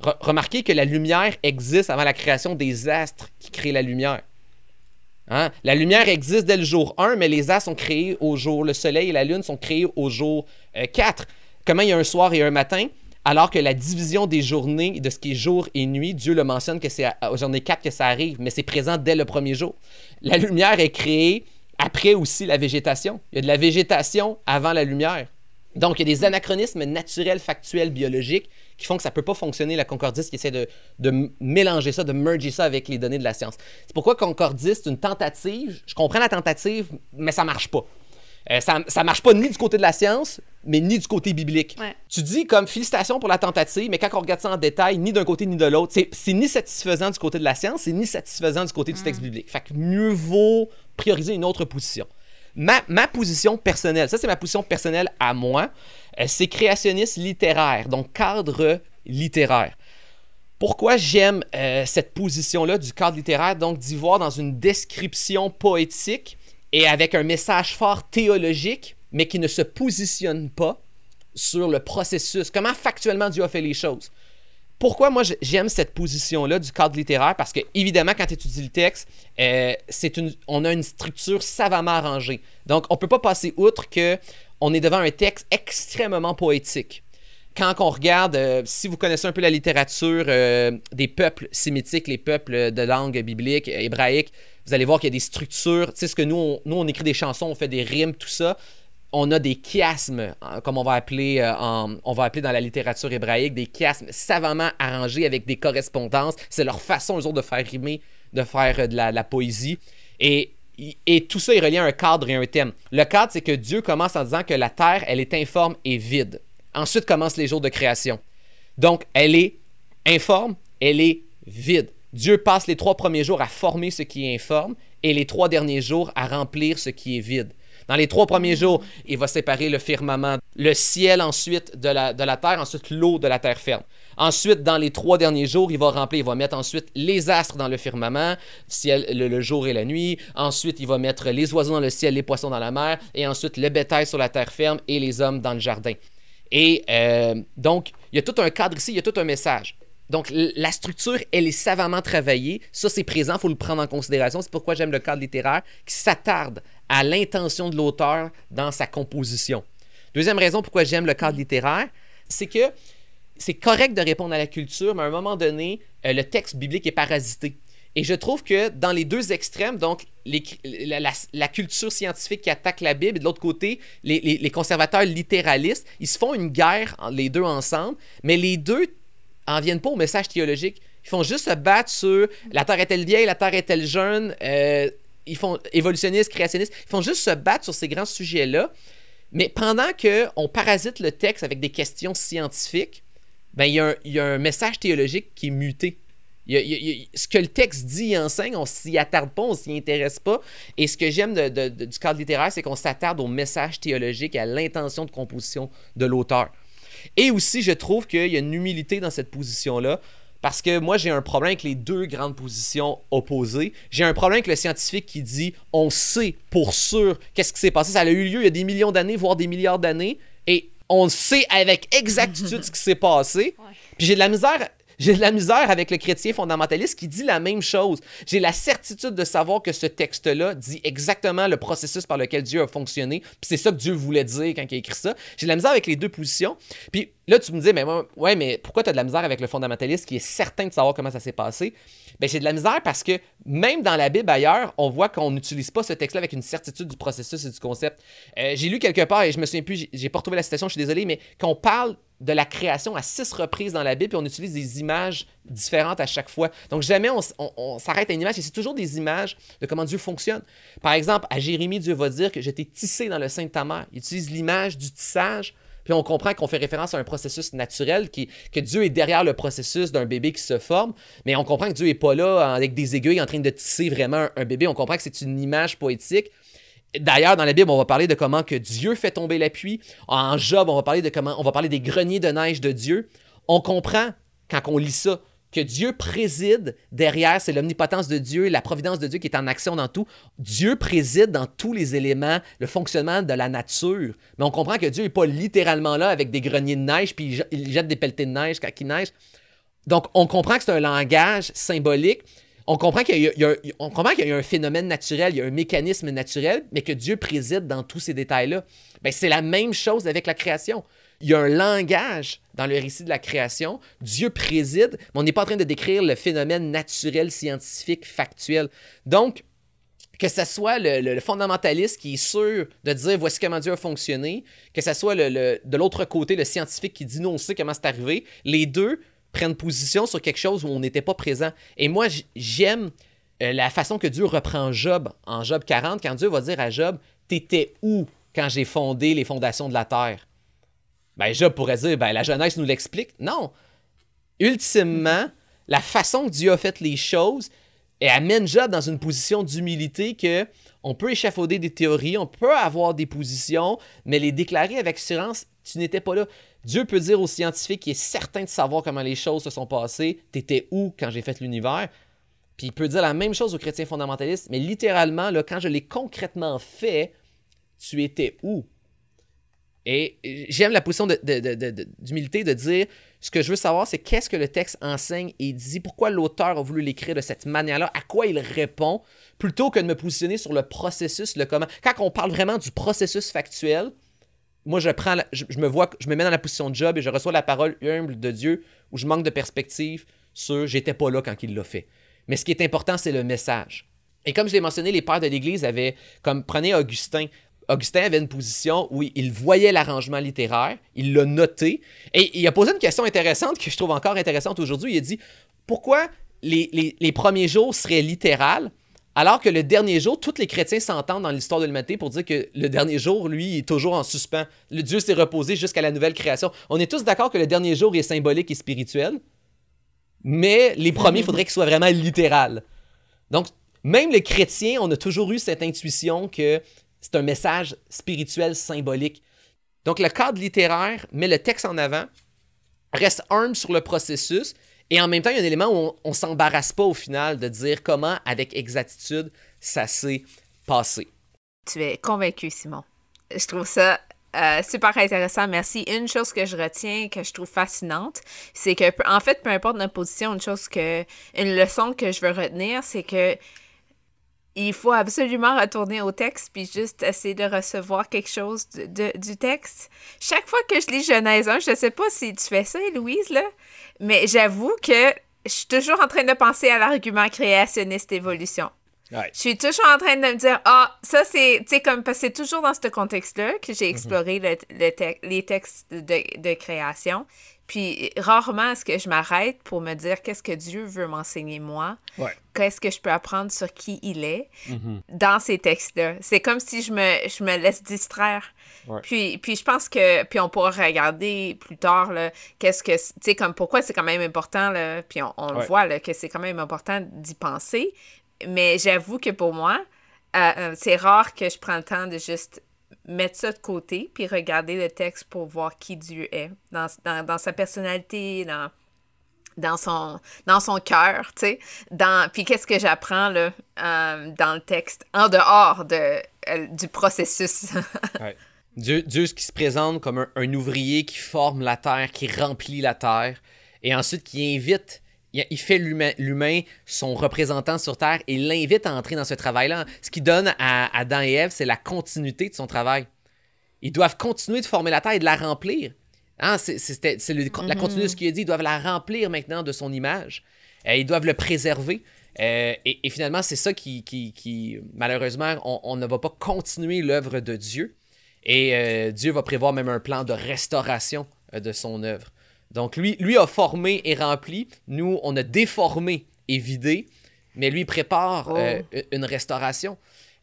Speaker 3: Remarquez que la lumière existe avant la création des astres qui créent la lumière. Hein? La lumière existe dès le jour 1, mais les astres sont créés au jour. Le soleil et la lune sont créés au jour 4. Euh, Comment il y a un soir et un matin? Alors que la division des journées, de ce qui est jour et nuit, Dieu le mentionne que c'est aux journée 4 que ça arrive, mais c'est présent dès le premier jour. La lumière est créée après aussi la végétation. Il y a de la végétation avant la lumière. Donc, il y a des anachronismes naturels, factuels, biologiques qui font que ça ne peut pas fonctionner, la concordiste qui essaie de, de, mélanger ça, de merger ça avec les données de la science. C'est pourquoi concordiste, c'est une tentative. Je comprends la tentative, mais ça ne marche pas. Euh, ça ne marche pas ni du côté de la science, mais ni du côté biblique. Tu dis comme félicitations pour la tentative, mais quand on regarde ça en détail, ni d'un côté ni de l'autre, c'est ni satisfaisant du côté de la science, c'est ni satisfaisant du côté du texte mm. biblique. Fait que mieux vaut prioriser une autre position. Ma, ma position personnelle, ça c'est ma position personnelle à moi. Euh, c'est créationniste littéraire, donc cadre littéraire. Pourquoi j'aime euh, cette position-là du cadre littéraire, donc d'y voir dans une description poétique et avec un message fort théologique, mais qui ne se positionne pas sur le processus, comment factuellement Dieu a fait les choses? Pourquoi moi j'aime cette position-là du cadre littéraire? Parce que évidemment, quand tu étudies le texte, euh, une, on a une structure savamment arrangée. Donc, on ne peut pas passer outre que on est devant un texte extrêmement poétique. Quand on regarde, euh, si vous connaissez un peu la littérature euh, des peuples sémitiques, les peuples de langue biblique, euh, hébraïque, vous allez voir qu'il y a des structures. Tu sais, ce que nous on, nous, on écrit des chansons, on fait des rimes, tout ça. On a des chiasmes, comme on va appeler, on va appeler dans la littérature hébraïque, des chiasmes savamment arrangés avec des correspondances. C'est leur façon, eux autres, de faire rimer, de faire de la, la poésie. Et et tout ça est relié à un cadre et un thème. Le cadre, c'est que Dieu commence en disant que la terre, elle est informe et vide. Ensuite commencent les jours de création. Donc, elle est informe, elle est vide. Dieu passe les trois premiers jours à former ce qui est informe et les trois derniers jours à remplir ce qui est vide. Dans les trois premiers jours, il va séparer le firmament, le ciel ensuite de la, terre, ensuite l'eau de la terre ferme. Ensuite, dans les trois derniers jours, il va remplir, il va mettre ensuite les astres dans le firmament, ciel, le, jour et la nuit. Ensuite, il va mettre les oiseaux dans le ciel, les poissons dans la mer. Et ensuite, le bétail sur la terre ferme et les hommes dans le jardin. Et euh, donc, il y a tout un cadre ici, il y a tout un message. Donc, la structure, elle est savamment travaillée. Ça, c'est présent, il faut le prendre en considération. C'est pourquoi j'aime le cadre littéraire qui s'attarde à l'intention de l'auteur dans sa composition. Deuxième raison pourquoi j'aime le cadre littéraire, c'est que c'est correct de répondre à la culture, mais à un moment donné, euh, le texte biblique est parasité. Et je trouve que dans les deux extrêmes, donc la, culture scientifique qui attaque la Bible, et de l'autre côté, les, conservateurs littéralistes, ils se font une guerre, les deux ensemble, mais les deux en viennent pas au message théologique. Ils font juste se battre sur la Terre est-elle vieille, la Terre est-elle jeune, euh, ils font évolutionniste, créationniste, ils font juste se battre sur ces grands sujets-là. Mais pendant qu'on parasite le texte avec des questions scientifiques, ben, il, y a un, message théologique qui est muté. ce que le texte dit et enseigne, on s'y attarde pas, on s'y intéresse pas. Et ce que j'aime du cadre littéraire, c'est qu'on s'attarde au message théologique et à l'intention de composition de l'auteur. Et aussi, je trouve qu'il y a une humilité dans cette position-là. Parce que moi, j'ai un problème avec les deux grandes positions opposées. J'ai un problème avec le scientifique qui dit on sait pour sûr qu'est-ce qui s'est passé. Ça a eu lieu il y a des millions d'années, voire des milliards d'années. Et on sait avec exactitude ce qui s'est passé. Puis j'ai de la misère. J'ai de la misère avec le chrétien fondamentaliste qui dit la même chose. J'ai la certitude de savoir que ce texte-là dit exactement le processus par lequel Dieu a fonctionné. Puis c'est ça que Dieu voulait dire quand il a écrit ça. J'ai de la misère avec les deux positions. Puis là, tu me dis, mais ouais, mais pourquoi tu as de la misère avec le fondamentaliste qui est certain de savoir comment ça s'est passé? Ben, j'ai de la misère parce que même dans la Bible ailleurs, on voit qu'on n'utilise pas ce texte-là avec une certitude du processus et du concept. Euh, j'ai lu quelque part, et je me souviens plus, j'ai pas retrouvé la citation, je suis désolé, mais qu'on parle de la création à six reprises dans la Bible, et on utilise des images différentes à chaque fois. Donc jamais on, s'arrête à une image, et c'est toujours des images de comment Dieu fonctionne. Par exemple, à Jérémie, Dieu va dire que j'étais tissé dans le sein de ta mère. Il utilise l'image du tissage puis on comprend qu'on fait référence à un processus naturel, qui, que Dieu est derrière le processus d'un bébé qui se forme, mais on comprend que Dieu n'est pas là avec des aiguilles en train de tisser vraiment un bébé. On comprend que c'est une image poétique. D'ailleurs, dans la Bible, on va parler de comment que Dieu fait tomber la pluie. En Job, on va parler de comment on va parler des greniers de neige de Dieu. On comprend quand on lit ça que Dieu préside derrière, c'est l'omnipotence de Dieu, la providence de Dieu qui est en action dans tout. Dieu préside dans tous les éléments, le fonctionnement de la nature. Mais on comprend que Dieu n'est pas littéralement là avec des greniers de neige, puis il jette des pelletées de neige quand il neige. Donc, on comprend que c'est un langage symbolique. On comprend qu'il y, a un phénomène naturel, il y a un mécanisme naturel, mais que Dieu préside dans tous ces détails-là. Ben, c'est la même chose avec la création il y a un langage dans le récit de la création. Dieu préside, mais on n'est pas en train de décrire le phénomène naturel, scientifique, factuel. Donc, que ce soit le, fondamentaliste qui est sûr de dire voici comment Dieu a fonctionné, que ce soit de l'autre côté le scientifique qui dit non, on sait comment c'est arrivé, les deux prennent position sur quelque chose où on n'était pas présent. Et moi, j'aime euh, la façon que Dieu reprend Job en Job 40, quand Dieu va dire à Job T'étais où quand j'ai fondé les fondations de la terre ben, Job pourrait dire, ben, la jeunesse nous l'explique. Non. Ultimement, la façon que Dieu a fait les choses amène Job dans une position d'humilité que on peut échafauder des théories, on peut avoir des positions, mais les déclarer avec assurance, tu n'étais pas là. Dieu peut dire aux scientifiques qui est certain de savoir comment les choses se sont passées, t'étais où quand j'ai fait l'univers? Puis il peut dire la même chose aux chrétiens fondamentalistes, mais littéralement, là, quand je l'ai concrètement fait, tu étais où? Et j'aime la position d'humilité de, dire ce que je veux savoir, c'est qu'est-ce que le texte enseigne et dit, pourquoi l'auteur a voulu l'écrire de cette manière-là, à quoi il répond, plutôt que de me positionner sur le processus, le comment. Quand on parle vraiment du processus factuel, moi, je prends, me vois, je me mets dans la position de Job et je reçois la parole humble de Dieu où je manque de perspective sur j'étais pas là quand il l'a fait. Mais ce qui est important, c'est le message. Et comme je l'ai mentionné, les pères de l'Église avaient, comme prenez Augustin, Augustin avait une position où il voyait l'arrangement littéraire, il l'a noté, et il a posé une question intéressante que je trouve encore intéressante aujourd'hui. Il a dit pourquoi les, premiers jours seraient littérales alors que le dernier jour, tous les chrétiens s'entendent dans l'histoire de l'humanité pour dire que le dernier jour, lui, est toujours en suspens. Le Dieu s'est reposé jusqu'à la nouvelle création. On est tous d'accord que le dernier jour est symbolique et spirituel, mais les premiers, il faudrait qu'ils soient vraiment littéral. Donc, même les chrétiens, on a toujours eu cette intuition que c'est un message spirituel symbolique. Donc le cadre littéraire met le texte en avant, reste humble sur le processus, et en même temps, il y a un élément où on ne s'embarrasse pas au final de dire comment, avec exactitude, ça s'est passé.
Speaker 4: Tu es convaincu, Simon. Je trouve ça euh, super intéressant, merci. Une chose que je retiens, que je trouve fascinante, c'est que, en fait, peu importe notre position, une chose que, une leçon que je veux retenir, c'est que il faut absolument retourner au texte puis juste essayer de recevoir quelque chose de, du texte. Chaque fois que je lis Genèse 1, je ne sais pas si tu fais ça, Louise, là, mais j'avoue que je suis toujours en train de penser à l'argument créationniste évolution. Je suis toujours en train de me dire, ah, ça c'est, tu sais, comme, parce que c'est toujours dans ce contexte-là que j'ai mhm. exploré le, les textes de, de création. Puis rarement est-ce que je m'arrête pour me dire qu'est-ce que Dieu veut m'enseigner moi, qu'est-ce que je peux apprendre sur qui il est? Mm-hmm. dans ces textes-là. C'est comme si je me, je me laisse distraire. Puis, puis je pense que, puis on pourra regarder plus tard, qu'est-ce que, tu sais, comme pourquoi c'est quand même important, là, puis on, le voit, là, que c'est quand même important d'y penser. Mais j'avoue que pour moi, euh, euh, c'est rare que je prends le temps de juste mettre ça de côté, puis regarder le texte pour voir qui Dieu est, dans, dans, dans sa personnalité, dans, dans son, dans son cœur, tu sais. Puis qu'est-ce que j'apprends là, euh, dans le texte, en dehors de, euh, du processus?
Speaker 3: Dieu, Dieu qui se présente comme un, un, ouvrier qui forme la terre, qui remplit la terre. et ensuite qui invite il fait l'humain son représentant sur Terre et l'invite à entrer dans ce travail-là. Ce qui donne à Adam et Ève, c'est la continuité de son travail. Ils doivent continuer de former la Terre et de la remplir. Hein, c'est la mm-hmm. continuité de ce qu'il a dit. Ils doivent la remplir maintenant de son image. Euh, ils doivent le préserver. Euh, et, finalement, c'est ça qui, qui, malheureusement, on, ne va pas continuer l'œuvre de Dieu. Et euh, Dieu va prévoir même un plan de restauration de son œuvre. Donc lui, lui a formé et rempli. Nous, on a déformé et vidé. Mais lui prépare oh. euh, une restauration.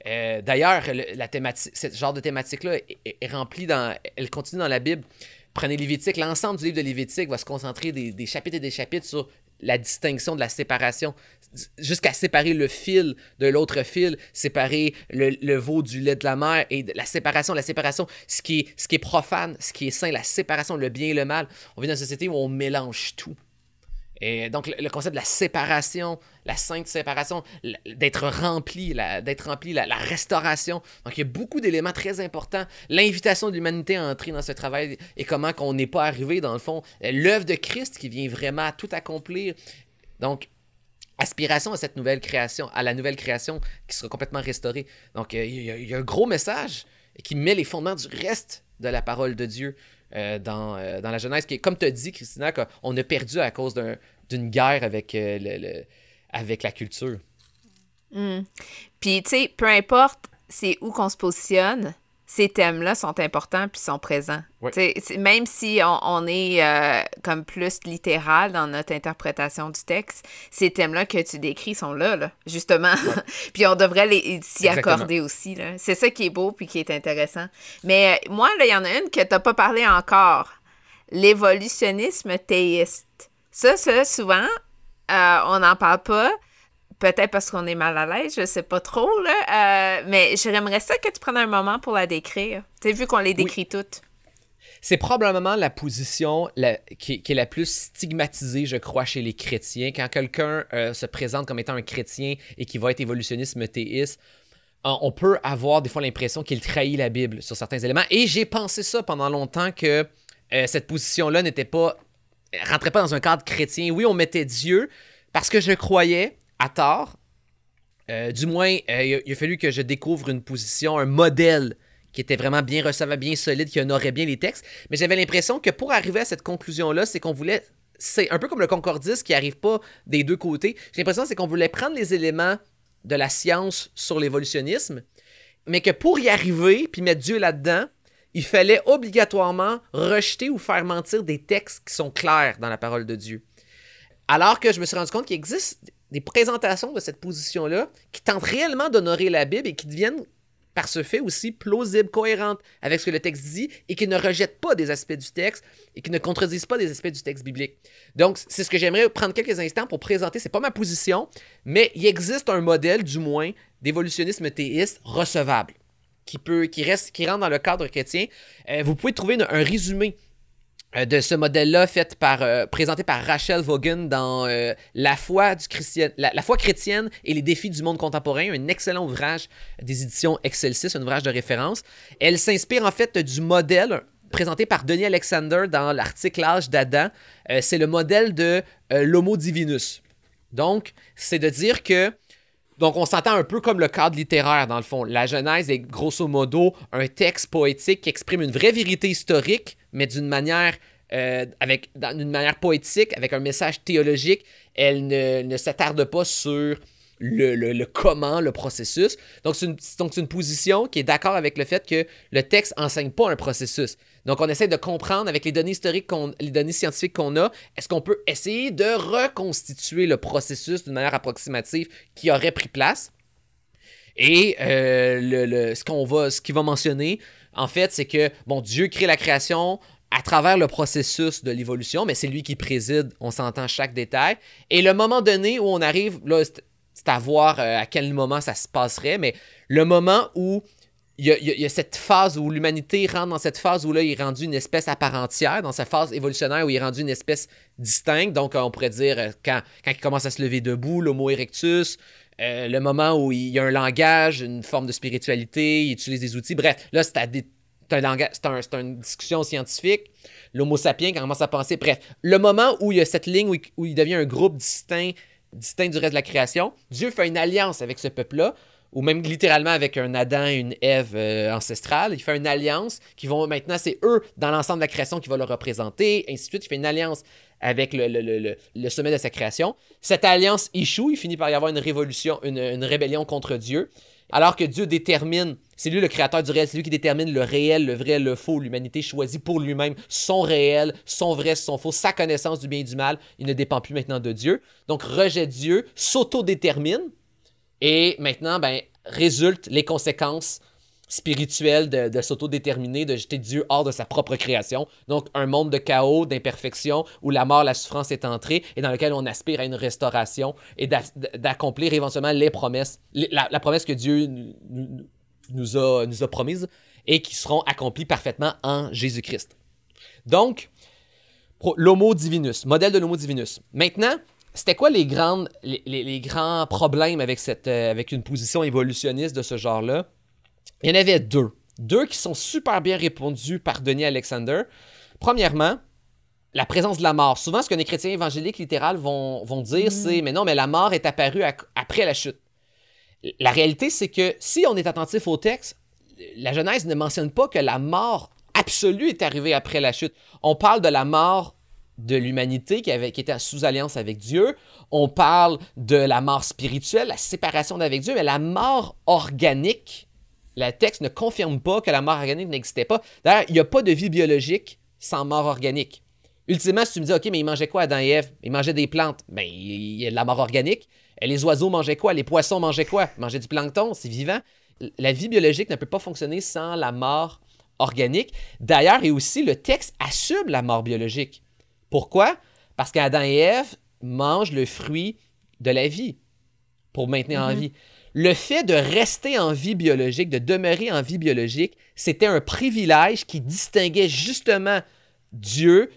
Speaker 3: Euh, d'ailleurs, la thématique, ce genre de thématique-là est, remplie dans. Elle continue dans la Bible. Prenez Lévitique, l'ensemble du livre de Lévitique va se concentrer des, chapitres et des chapitres sur la distinction de la séparation, jusqu'à séparer le fil de l'autre fil, séparer le, veau du lait de la mer et la séparation, la séparation, ce qui, est, ce qui est profane, ce qui est sain, la séparation, le bien et le mal. On vit dans une société où on mélange tout. Et donc, le, concept de la séparation, la sainte séparation, d'être rempli, d'être rempli, la, restauration. Donc, il y a beaucoup d'éléments très importants. L'invitation de l'humanité à entrer dans ce travail et comment qu'on n'est pas arrivé, dans le fond. L'œuvre de Christ qui vient vraiment tout accomplir. Donc, aspiration à cette nouvelle création, à la nouvelle création qui sera complètement restaurée. Donc, il y, a, un gros message qui met les fondements du reste de la parole de Dieu. Euh, dans, euh, dans, la Genèse, qui comme tu as dit, Christina, qu'on a perdu à cause d'une guerre euh, avec la culture.
Speaker 4: Hmm. Puis, tu sais, peu importe c'est où qu'on se positionne, ces thèmes-là sont importants puis sont présents. Même si on, est euh, comme plus littéral dans notre interprétation du texte, ces thèmes-là que tu décris sont là, là justement. puis on devrait s'y accorder aussi. C'est ça qui est beau puis qui est intéressant. Mais euh, moi, il y en a une que tu n'as pas parlé encore. L'évolutionnisme théiste. Ça, ça souvent, euh, on n'en parle pas. Peut-être parce qu'on est mal à l'aise, je sais pas trop, là. Euh, mais j'aimerais ça que tu prennes un moment pour la décrire. Tu as vu qu'on les décrit toutes.
Speaker 3: C'est probablement la position qui, est la plus stigmatisée, je crois, chez les chrétiens. Quand quelqu'un euh, se présente comme étant un chrétien et qui va être évolutionnisme théiste, on peut avoir des fois l'impression qu'il trahit la Bible sur certains éléments. Et j'ai pensé ça pendant longtemps que euh, cette position-là n'était pas rentrait pas dans un cadre chrétien. Oui, on mettait Dieu parce que je croyais à tort. Euh, du moins, euh, il, a, fallu que je découvre une position, un modèle qui était vraiment bien recevable, bien solide, qui honorait bien les textes. Mais j'avais l'impression que pour arriver à cette conclusion-là, c'est qu'on voulait. C'est un peu comme le concordisme qui n'arrive pas des deux côtés. J'ai l'impression c'est qu'on voulait prendre les éléments de la science sur l'évolutionnisme, mais que pour y arriver, puis mettre Dieu là-dedans, il fallait obligatoirement rejeter ou faire mentir des textes qui sont clairs dans la parole de Dieu. Alors que je me suis rendu compte qu'il existe des présentations de cette position-là qui tentent réellement d'honorer la Bible et qui deviennent par ce fait aussi plausibles, cohérentes avec ce que le texte dit et qui ne rejettent pas des aspects du texte et qui ne contredisent pas des aspects du texte biblique. Donc, c'est ce que j'aimerais prendre quelques instants pour présenter. C'est pas ma position, mais il existe un modèle, du moins, d'évolutionnisme théiste recevable qui peut, qui reste, qui rentre dans le cadre chrétien. Euh, vous pouvez trouver un résumé de ce modèle-là fait par, euh, présenté par Rachel Vaughan dans euh, la, foi du la, foi chrétienne et les défis du monde contemporain, un excellent ouvrage des éditions Excelsis, un ouvrage de référence. Elle s'inspire en fait du modèle présenté par Denis Alexander dans l'article L'âge d'Adam. c'est le modèle de l'Homo divinus. Donc, c'est de dire que donc, on s'entend un peu comme le cadre littéraire, dans le fond. La Genèse est grosso modo un texte poétique qui exprime une vraie vérité historique, mais d'une manière, euh, manière poétique, avec un message théologique. Elle ne, s'attarde pas sur le, comment, le processus. Donc, c'est une position qui est d'accord avec le fait que le texte enseigne pas un processus. Donc, on essaie de comprendre avec les données historiques, les données scientifiques qu'on a, est-ce qu'on peut essayer de reconstituer le processus d'une manière approximative qui aurait pris place? Et euh, le, ce qu'on va, ce qu'il va mentionner, en fait, c'est que bon, Dieu crée la création à travers le processus de l'évolution, mais c'est lui qui préside, on s'entend chaque détail. Et le moment donné où on arrive, là, c'est à voir euh, à quel moment ça se passerait, mais le moment où il y, a, cette phase où l'humanité rentre dans cette phase où là, il est rendu une espèce à part entière, dans sa phase évolutionnaire où il est rendu une espèce distincte. Donc, on pourrait dire, euh, quand, quand il commence à se lever debout, l'homo erectus, euh, le moment où il y a un langage, une forme de spiritualité, il utilise des outils. Bref, là, c'est à c'est une discussion scientifique. L'homo sapiens commence à penser. Bref, le moment où il y a cette ligne où il, devient un groupe distinct, distinct du reste de la création, Dieu fait une alliance avec ce peuple-là, ou même littéralement avec un Adam et une Ève euh, ancestrale. Il fait une alliance qui vont maintenant, c'est eux dans l'ensemble de la création qui vont le représenter, ainsi de suite. Il fait une alliance avec le, sommet de sa création. Cette alliance échoue, il finit par y avoir une révolution, une rébellion contre Dieu. Alors que Dieu détermine, c'est lui le créateur du réel, c'est lui qui détermine le réel, le vrai, le faux. L'humanité choisit pour lui-même son réel, son vrai, son faux, sa connaissance du bien et du mal. Il ne dépend plus maintenant de Dieu. Donc, rejet Dieu, s'auto-détermine. Et maintenant, ben, résultent les conséquences spirituel de, de s'auto-déterminer, de jeter Dieu hors de sa propre création. Donc, un monde de chaos, d'imperfection, où la mort, la souffrance est entrée et dans lequel on aspire à une restauration et d'accomplir éventuellement les promesses, la, promesse que Dieu nous a, nous a promise et qui seront accomplies parfaitement en Jésus-Christ. Donc, l'homo divinus, modèle de l'homo divinus. Maintenant, c'était quoi les, grandes, les, les, grands problèmes avec, cette, euh, avec une position évolutionniste de ce genre-là? Il y en avait deux. Deux qui sont super bien répondus par Denis Alexander. Premièrement, la présence de la mort. Souvent, ce que les chrétiens évangéliques littérales vont, vont dire, mm. c'est Mais non, mais la mort est apparue après la chute. La réalité, c'est que si on est attentif au texte, la Genèse ne mentionne pas que la mort absolue est arrivée après la chute. On parle de la mort de l'humanité qui, avait, qui était sous alliance avec Dieu. On parle de la mort spirituelle, la séparation d'avec Dieu, mais la mort organique, le texte ne confirme pas que la mort organique n'existait pas. D'ailleurs, il n'y a pas de vie biologique sans mort organique. Ultimement, si tu me dis, OK, mais ils mangeaient quoi Adam et Ève? Ils mangeaient des plantes. Ben, il y a de la mort organique. Et les oiseaux mangeaient quoi? Les poissons mangeaient quoi? Ils mangeaient du plancton, c'est vivant. La vie biologique ne peut pas fonctionner sans la mort organique. D'ailleurs, et aussi, le texte assume la mort biologique. Pourquoi? Parce qu'Adam et Ève mangent le fruit de la vie pour maintenir en mm-hmm. vie le fait de rester en vie biologique, de demeurer en vie biologique, c'était un privilège qui distinguait justement Dieu,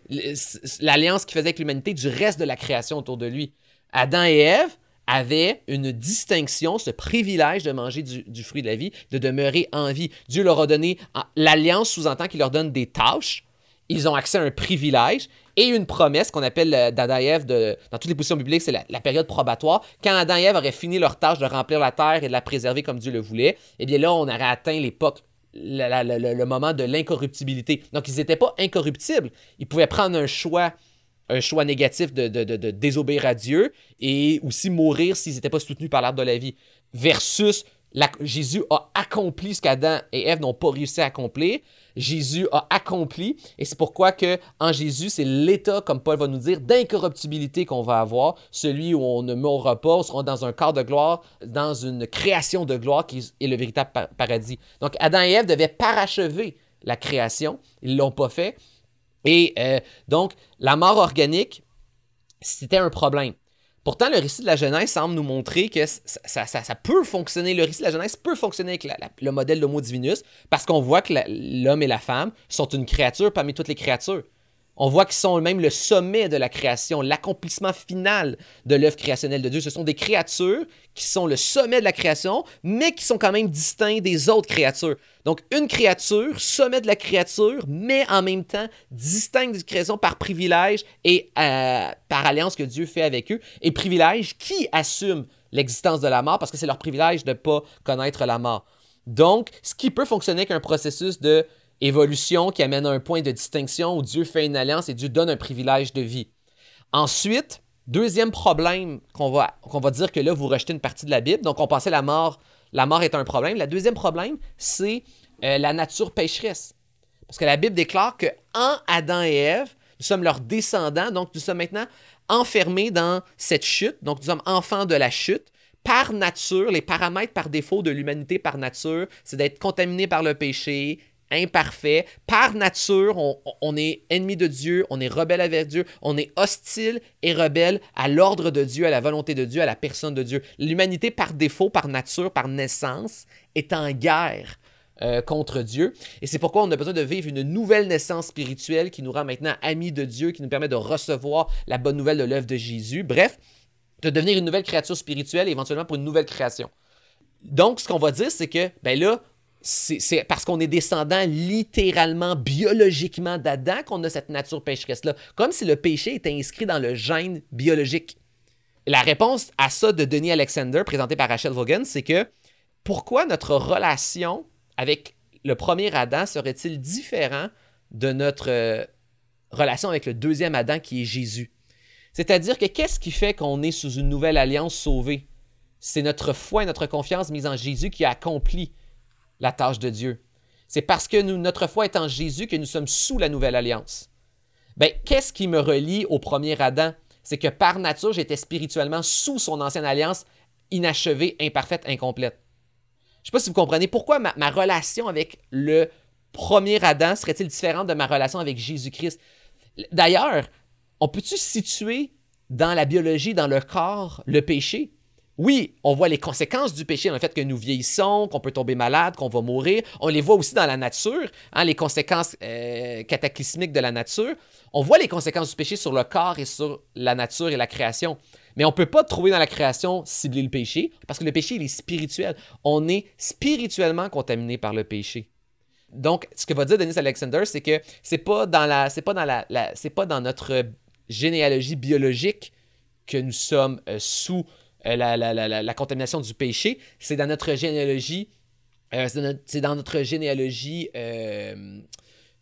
Speaker 3: l'alliance qu'il faisait avec l'humanité, du reste de la création autour de lui. Adam et Ève avaient une distinction, ce privilège de manger du, fruit de la vie, de demeurer en vie. Dieu leur a donné, l'alliance sous-entend qu'il leur donne des tâches, ils ont accès à un privilège et une promesse qu'on appelle euh, d'Adam et Ève dans toutes les positions bibliques, c'est la, période probatoire. Quand Adam et Ève auraient fini leur tâche de remplir la terre et de la préserver comme Dieu le voulait, eh bien là, on aurait atteint l'époque, le, moment de l'incorruptibilité. Donc, ils n'étaient pas incorruptibles. Ils pouvaient prendre un choix un choix négatif de, de, désobéir à Dieu et aussi mourir s'ils n'étaient pas soutenus par l'arbre de la vie. Versus Jésus a accompli ce qu'Adam et Ève n'ont pas réussi à accomplir. Jésus a accompli. Et c'est pourquoi que en Jésus, c'est l'état, comme Paul va nous dire, d'incorruptibilité qu'on va avoir, celui où on ne mourra pas, on sera dans un corps de gloire, dans une création de gloire qui est le véritable paradis. Donc Adam et Ève devaient parachever la création, ils ne l'ont pas fait. Et euh, donc, la mort organique, c'était un problème. Pourtant, le récit de la Genèse semble nous montrer que ça, peut fonctionner. Le récit de la Genèse peut fonctionner avec le modèle d'Homo divinus parce qu'on voit que l'homme et la femme sont une créature parmi toutes les créatures. On voit qu'ils sont même le sommet de la création, l'accomplissement final de l'œuvre créationnelle de Dieu. Ce sont des créatures qui sont le sommet de la création, mais qui sont quand même distincts des autres créatures. Donc, une créature, sommet de la créature, mais en même temps distincte des créations par privilège et euh, par alliance que Dieu fait avec eux. Et privilège qui assume l'existence de la mort parce que c'est leur privilège de ne pas connaître la mort. Donc, ce qui peut fonctionner qu'un processus de évolution qui amène à un point de distinction où Dieu fait une alliance et Dieu donne un privilège de vie. Ensuite, deuxième problème qu'on va, va dire que là, vous rejetez une partie de la Bible. Donc, on pensait la mort, la mort est un problème. Le deuxième problème, c'est euh, la nature pécheresse. Parce que la Bible déclare que en Adam et Ève, nous sommes leurs descendants, donc nous sommes maintenant enfermés dans cette chute, donc nous sommes enfants de la chute. Par nature, les paramètres par défaut de l'humanité par nature, c'est d'être contaminé par le péché, imparfait. Par nature, on, est ennemi de Dieu, on est rebelle avec Dieu, on est hostile et rebelle à l'ordre de Dieu, à la volonté de Dieu, à la personne de Dieu. L'humanité, par défaut, par nature, par naissance, est en guerre euh, contre Dieu. Et c'est pourquoi on a besoin de vivre une nouvelle naissance spirituelle qui nous rend maintenant amis de Dieu, qui nous permet de recevoir la bonne nouvelle de l'œuvre de Jésus. Bref, de devenir une nouvelle créature spirituelle, éventuellement pour une nouvelle création. Donc, ce qu'on va dire, c'est que, ben là, c'est parce qu'on est descendant littéralement, biologiquement d'Adam qu'on a cette nature pécheresse-là. Comme si le péché était inscrit dans le gène biologique. La réponse à ça de Denis Alexander, présenté par Rachel Vaughan, c'est que pourquoi notre relation avec le premier Adam serait-il différent de notre euh, relation avec le deuxième Adam qui est Jésus? C'est-à-dire que qu'est-ce qui fait qu'on est sous une nouvelle alliance sauvée? C'est notre foi et notre confiance mise en Jésus qui a accompli la tâche de Dieu. C'est parce que notre foi est en Jésus que nous sommes sous la nouvelle alliance. Ben, qu'est-ce qui me relie au premier Adam? C'est que par nature, j'étais spirituellement sous son ancienne alliance, inachevée, imparfaite, incomplète. Je ne sais pas si vous comprenez pourquoi ma, ma relation avec le premier Adam serait-il différente de ma relation avec Jésus-Christ. D'ailleurs, on peut-tu situer dans la biologie, dans le corps, le péché? Oui, on voit les conséquences du péché dans le fait que nous vieillissons, qu'on peut tomber malade, qu'on va mourir. On les voit aussi dans la nature, hein, les conséquences euh, cataclysmiques de la nature. On voit les conséquences du péché sur le corps et sur la nature et la création. Mais on ne peut pas trouver dans la création cibler le péché, parce que le péché, il est spirituel. On est spirituellement contaminé par le péché. Donc, ce que va dire Denis Alexander, c'est que c'est pas dans la, c'est pas dans notre généalogie biologique que nous sommes euh, sous euh, la, contamination du péché, c'est dans notre généalogie, euh, c'est dans notre généalogie euh,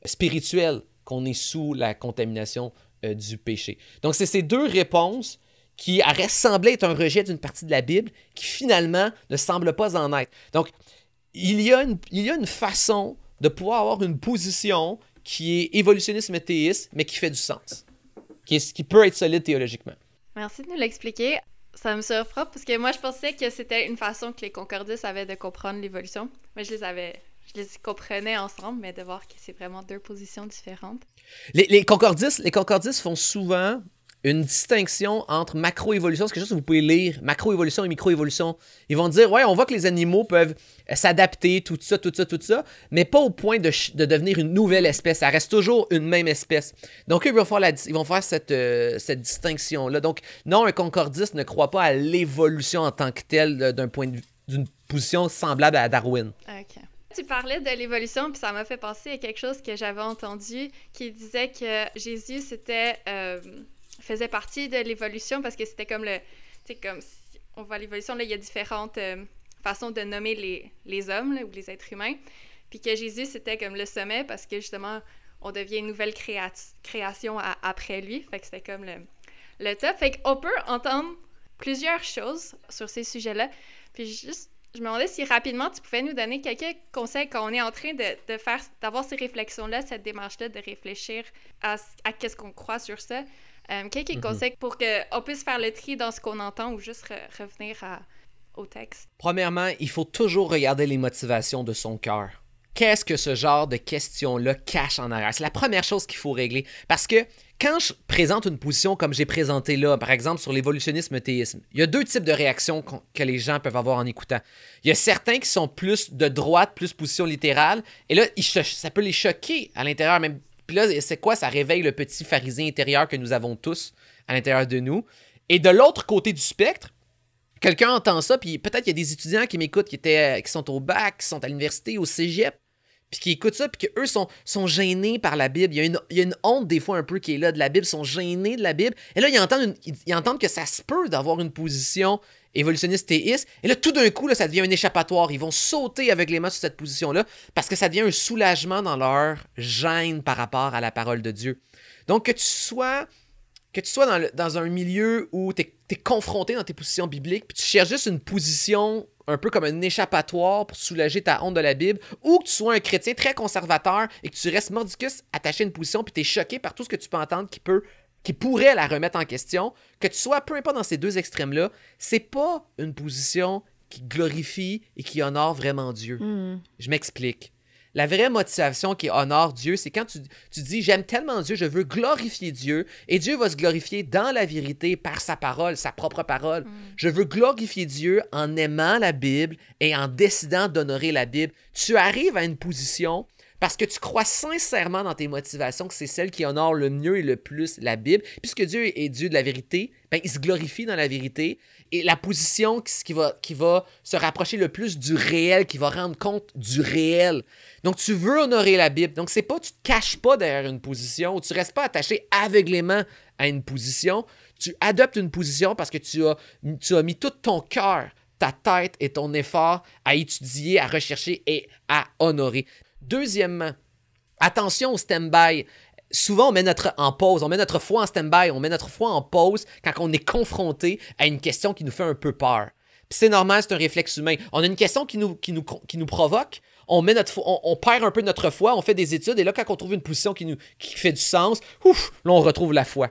Speaker 3: spirituelle qu'on est sous la contamination du péché. Donc, c'est ces deux réponses qui semblé être un rejet d'une partie de la Bible qui finalement ne semble pas en être. Donc, il y a une, il y a une façon de pouvoir avoir une position qui est évolutionnisme et théiste, mais qui fait du sens, qui, est, qui peut être solide théologiquement.
Speaker 2: Merci de nous l'expliquer. Ça me surprend parce que moi, je pensais que c'était une façon que les concordistes avaient de comprendre l'évolution. Mais je les avais. Je les comprenais ensemble, mais de voir que c'est vraiment deux positions différentes.
Speaker 3: Les, les, concordistes, les concordistes font souvent une distinction entre macroévolution, c'est quelque chose que vous pouvez lire, macroévolution et microévolution. Ils vont dire, ouais, on voit que les animaux peuvent s'adapter, tout ça, tout ça, tout ça, mais pas au point de, devenir une nouvelle espèce. Ça reste toujours une même espèce. Donc, ils vont faire, ils vont faire cette, euh, cette distinction-là. Donc, non, un concordiste ne croit pas à l'évolution en tant que telle d'un point de d'une position semblable à Darwin.
Speaker 2: OK. Tu parlais de l'évolution, puis ça m'a fait penser à quelque chose que j'avais entendu qui disait que Jésus, c'était... Euh, faisait partie de l'évolution parce que c'était comme le. Tu sais, comme on voit l'évolution, là, il y a différentes euh, façons de nommer les, les hommes ou les êtres humains. Puis que Jésus, c'était comme le sommet parce que justement, on devient une nouvelle création après lui. Fait que c'était comme le, le top. Fait qu'on peut entendre plusieurs choses sur ces sujets-là. Puis juste, je me demandais si rapidement tu pouvais nous donner quelques conseils quand on est en train de, de faire, d'avoir ces réflexions-là, cette démarche-là, de réfléchir à, à qu'est-ce qu'on croit sur ça. Euh, quelques mhm. conseils pour qu'on puisse faire le tri dans ce qu'on entend ou juste revenir au texte?
Speaker 3: Premièrement, il faut toujours regarder les motivations de son cœur. Qu'est-ce que ce genre de questions-là cache en arrière? C'est la première chose qu'il faut régler. Parce que quand je présente une position comme j'ai présenté là, par exemple sur l'évolutionnisme théisme, il y a deux types de réactions que les gens peuvent avoir en écoutant. Il y a certains qui sont plus de droite, plus position littérale, et là, ça peut les choquer à l'intérieur, même puis là, c'est quoi? Ça réveille le petit pharisien intérieur que nous avons tous à l'intérieur de nous. Et de l'autre côté du spectre, quelqu'un entend ça, puis peut-être qu'il y a des étudiants qui m'écoutent, qui, étaient, sont au bac, qui sont à l'université, au cégep, puis qui écoutent ça, puis qu'eux sont, gênés par la Bible. Il y, a une, il y, a une, honte des fois un peu qui est là de la Bible, ils sont gênés de la Bible. Et là, ils entendent, ils entendent que ça se peut d'avoir une position évolutionniste théiste. Et là, tout d'un coup, là, ça devient un échappatoire. Ils vont sauter avec les mains sur cette position-là parce que ça devient un soulagement dans leur gêne par rapport à la parole de Dieu. Donc, que tu sois, que tu sois dans, dans un milieu où tu es, confronté dans tes positions bibliques, puis tu cherches juste une position un peu comme un échappatoire pour soulager ta honte de la Bible, ou que tu sois un chrétien très conservateur et que tu restes mordicus attaché à une position, puis tu es choqué par tout ce que tu peux entendre qui peut qui pourrait la remettre en question, que tu sois peu importe dans ces deux extrêmes-là, c'est pas une position qui glorifie et qui honore vraiment Dieu. Hmm. Je m'explique. La vraie motivation qui honore Dieu, c'est quand tu, tu dis J'aime tellement Dieu, je veux glorifier Dieu, et Dieu va se glorifier dans la vérité par sa parole, sa propre parole. Hmm. Je veux glorifier Dieu en aimant la Bible et en décidant d'honorer la Bible. Tu arrives à une position parce que tu crois sincèrement dans tes motivations que c'est celle qui honore le mieux et le plus la Bible. Puisque Dieu est Dieu de la vérité, ben, il se glorifie dans la vérité. Et la position qui va, se rapprocher le plus du réel, qui va rendre compte du réel. Donc, tu veux honorer la Bible. Donc, c'est pas, tu te caches pas derrière une position, ou tu restes pas attaché aveuglément à une position. Tu adoptes une position parce que tu as, tu as mis tout ton cœur, ta tête et ton effort à étudier, à rechercher et à honorer. Deuxièmement, attention au stand-by. Souvent, on met notre en pause, on met notre foi en stand-by, on met notre foi en pause quand on est confronté à une question qui nous fait un peu peur. c'est normal, c'est un réflexe humain. On a une question qui nous, provoque, on, met notre, on, perd un peu notre foi, on fait des études, et là, quand on trouve une position qui, nous, fait du sens, ouf, là, on retrouve la foi.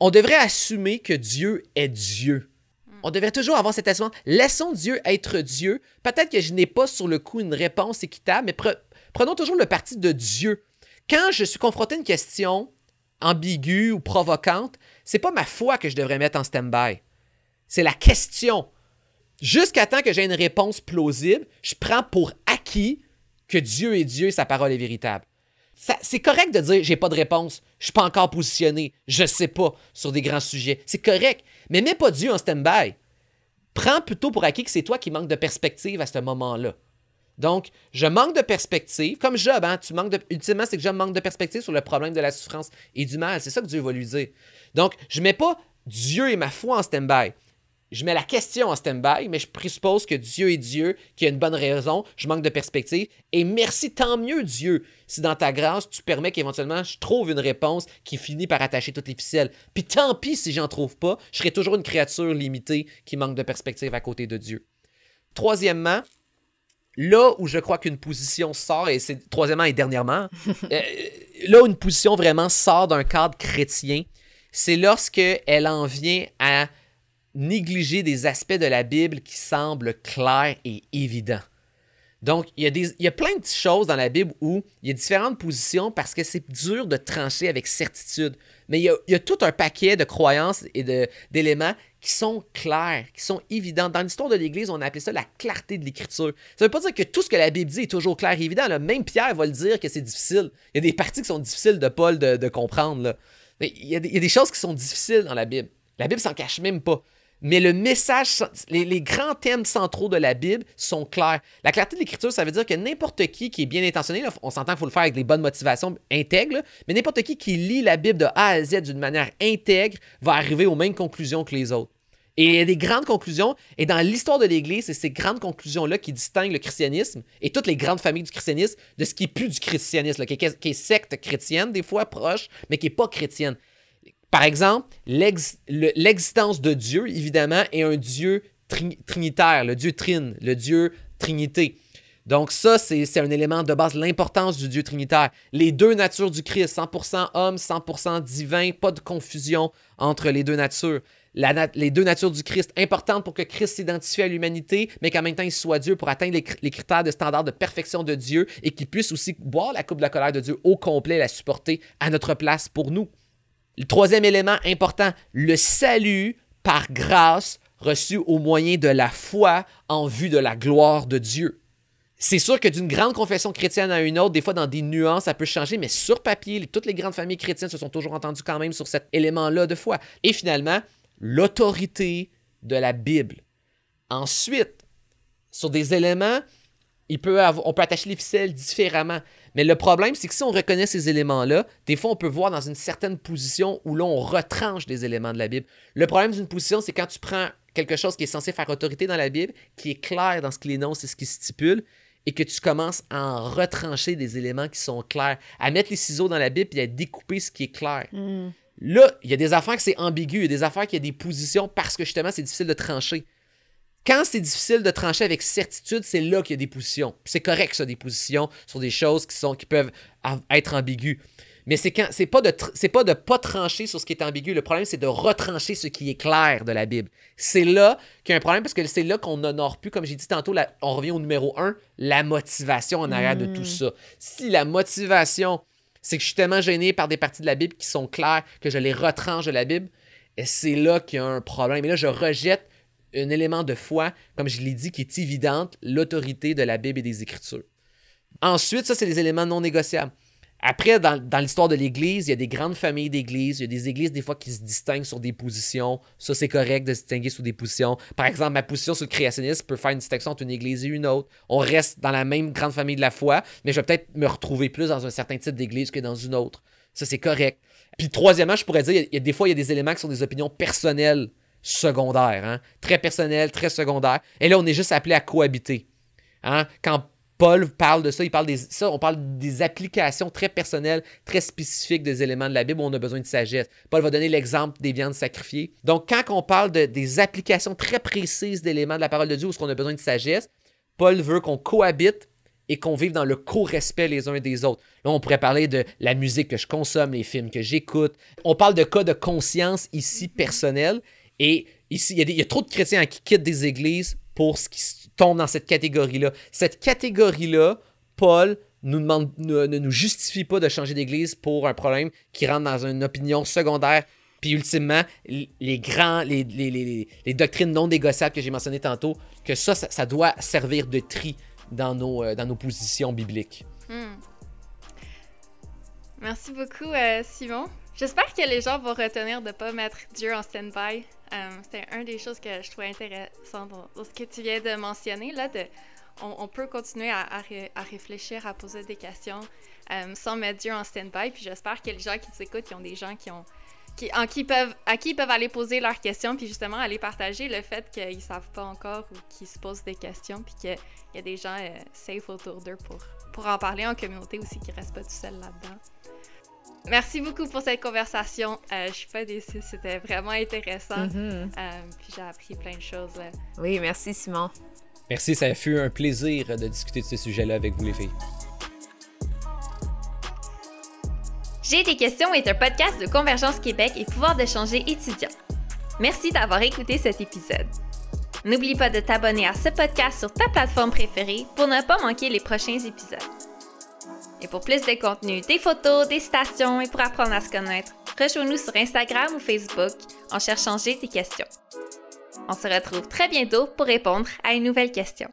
Speaker 3: On devrait assumer que Dieu est Dieu. On devrait toujours avoir cet assentiment. Laissons Dieu être Dieu. Peut-être que je n'ai pas sur le coup une réponse équitable, mais prenons toujours le parti de Dieu. Quand je suis confronté à une question ambiguë ou provocante, c'est pas ma foi que je devrais mettre en stand-by. C'est la question. Jusqu'à temps que j'ai une réponse plausible, je prends pour acquis que Dieu est Dieu et sa parole est véritable. C'est correct de dire j'ai pas de réponse, je suis pas encore positionné, je sais pas sur des grands sujets. C'est correct, mais mets pas Dieu en stand-by. Prends plutôt pour acquis que c'est toi qui manques de perspective à ce moment-là. Donc, je manque de perspective, comme Job, hein, tu manques de, ultimement, c'est que Job manque de perspective sur le problème de la souffrance et du mal. C'est ça que Dieu va lui dire. Donc, je mets pas Dieu et ma foi en stand-by. Je mets la question en stand-by, mais je présuppose que Dieu est Dieu, qu'il y a une bonne raison, je manque de perspective. Et merci, tant mieux Dieu, si dans ta grâce, tu permets qu'éventuellement je trouve une réponse qui finit par attacher toutes les ficelles. Puis tant pis si j'en trouve pas, je serai toujours une créature limitée qui manque de perspective à côté de Dieu. Troisièmement, là où je crois qu'une position sort, et c'est troisièmement et dernièrement, euh, là où une position vraiment sort d'un cadre chrétien, c'est lorsque elle en vient à négliger des aspects de la Bible qui semblent clairs et évidents. Donc, il y, a des, il y a plein de choses dans la Bible où il y a différentes positions parce que c'est dur de trancher avec certitude. Mais il y a, tout un paquet de croyances et d'éléments qui sont clairs, qui sont évidents. Dans l'histoire de l'Église, on a appelé ça la clarté de l'Écriture. Ça ne veut pas dire que tout ce que la Bible dit est toujours clair et évident. Même Pierre va le dire que c'est difficile. Il y a des parties qui sont difficiles de Paul de, comprendre. Mais il y, a des, il y, a des, choses qui sont difficiles dans la Bible. La Bible s'en cache même pas mais le message, les, grands thèmes centraux de la Bible sont clairs. La clarté de l'écriture, ça veut dire que n'importe qui qui est bien intentionné, on s'entend qu'il faut le faire avec des bonnes motivations intègres, mais n'importe qui qui lit la Bible de A à Z d'une manière intègre va arriver aux mêmes conclusions que les autres. Et il y a des grandes conclusions, et dans l'histoire de l'Église, c'est ces grandes conclusions-là qui distinguent le christianisme et toutes les grandes familles du christianisme de ce qui est plus du christianisme, qui, est, secte chrétienne, des fois proche, mais qui n'est pas chrétienne. Par exemple, l'existence de Dieu, évidemment, est un Dieu trinitaire, le Dieu trine, le Dieu trinité. Donc ça, c'est un élément de base, l'importance du Dieu trinitaire. Les deux natures du Christ, 100% homme, 100% divin, pas de confusion entre les deux natures. Les deux natures du Christ, importantes pour que Christ s'identifie à l'humanité, mais qu'en même temps il soit Dieu pour atteindre les, les, critères de standard de perfection de Dieu et qu'il puisse aussi boire la coupe de la colère de Dieu au complet, la supporter à notre place pour nous. Le troisième élément important, le salut par grâce reçu au moyen de la foi en vue de la gloire de Dieu. C'est sûr que d'une grande confession chrétienne à une autre, des fois dans des nuances, ça peut changer, mais sur papier, toutes les grandes familles chrétiennes se sont toujours entendues quand même sur cet élément-là de foi. Et finalement, l'autorité de la Bible. Ensuite, sur des éléments, on peut attacher les ficelles différemment. Mais le problème, c'est que si on reconnaît ces éléments-là, des fois, on peut voir dans une certaine position où là, on retranche des éléments de la Bible. Le problème d'une position, c'est quand tu prends quelque chose qui est censé faire autorité dans la Bible, qui est clair dans ce qu'il énonce et ce qu'il stipule, et que tu commences à en retrancher des éléments qui sont clairs, à mettre les ciseaux dans la Bible et à découper ce qui est clair. Mm. Là, il y a des affaires que c'est ambigu, il y a des affaires qui y a des positions parce que justement, c'est difficile de trancher. Quand c'est difficile de trancher avec certitude, c'est là qu'il y a des positions. C'est correct, ça, des positions sur des choses qui, sont, qui peuvent être ambiguës. Mais c'est quand c'est pas de c'est pas de pas trancher sur ce qui est ambigu. Le problème, c'est de retrancher ce qui est clair de la Bible. C'est là qu'il y a un problème parce que c'est là qu'on n'honore plus, comme j'ai dit tantôt, on revient au numéro un, la motivation en arrière de tout mm. ça. Si la motivation, c'est que je suis tellement gêné par des parties de la Bible qui sont claires que je les retranche de la Bible, et c'est là qu'il y a un problème. Et là, je rejette un élément de foi, comme je l'ai dit, qui est évidente, l'autorité de la Bible et des Écritures. Ensuite, ça, c'est les éléments non négociables. Après, dans, l'histoire de l'Église, il y a des grandes familles d'Églises. Il y a des Églises, des fois, qui se distinguent sur des positions. Ça, c'est correct de se distinguer sur des positions. Par exemple, ma position sur le créationnisme peut faire une distinction entre une Église et une autre. On reste dans la même grande famille de la foi, mais je vais peut-être me retrouver plus dans un certain type d'Église que dans une autre. Ça, c'est correct. Puis, troisièmement, je pourrais dire, il y, a, des fois, il y a des éléments qui sont des opinions personnelles secondaires. Hein? Très personnelles, très secondaires. Et là, on est juste appelé à cohabiter. Hein? Quand Paul parle de ça, on parle des applications très personnelles, très spécifiques des éléments de la Bible où on a besoin de sagesse. Paul va donner l'exemple des viandes sacrifiées. Donc, quand on parle de, des applications très précises d'éléments de la parole de Dieu où on a besoin de sagesse, Paul veut qu'on cohabite et qu'on vive dans le co-respect les uns des autres. Là, on pourrait parler de la musique que je consomme, les films que j'écoute. On parle de cas de conscience ici personnel. Et ici, y, il y a trop de chrétiens qui quittent des églises pour ce qui tombe dans cette catégorie-là. Cette catégorie-là, Paul nous demande, ne, nous justifie pas de changer d'église pour un problème qui rentre dans une opinion secondaire. Puis ultimement, les grands, les, les, doctrines non négociables que j'ai mentionnées tantôt, que ça, ça, doit servir de tri dans nos, euh, dans nos positions bibliques. Hmm.
Speaker 2: Merci beaucoup, euh, Simon. J'espère que les gens vont retenir de ne pas mettre Dieu en stand-by euh, c'était une des choses que je trouvais intéressant dans, ce que tu viens de mentionner. Là, de, on, peut continuer à, réfléchir, à poser des questions euh, sans mettre Dieu en stand-by. Puis j'espère que les gens qui t'écoutent, qui ont des gens qui ont qui, en qui peuvent, à qui ils peuvent aller poser leurs questions, puis justement aller partager le fait qu'ils savent pas encore ou qu'ils se posent des questions, puis qu'il y a des gens euh, safe autour d'eux pour, pour en parler en communauté aussi, qui restent pas tout seuls là-dedans. Merci beaucoup pour cette conversation. Euh, je suis pas déçue, c'était vraiment intéressant. Mm-hmm. Euh, puis j'ai appris plein de choses.
Speaker 4: Oui, merci Simon.
Speaker 5: Merci, ça a fut un plaisir de discuter de ce sujet-là avec vous les filles.
Speaker 6: J'ai des questions est un podcast de Convergence Québec et pouvoir d'échanger étudiants. Merci d'avoir écouté cet épisode. N'oublie pas de t'abonner à ce podcast sur ta plateforme préférée pour ne pas manquer les prochains épisodes. Et pour plus de contenu, des photos, des stations et pour apprendre à se connaître, rejoins-nous sur Instagram ou Facebook en cherchant J'ai tes questions. On se retrouve très bientôt pour répondre à une nouvelle question.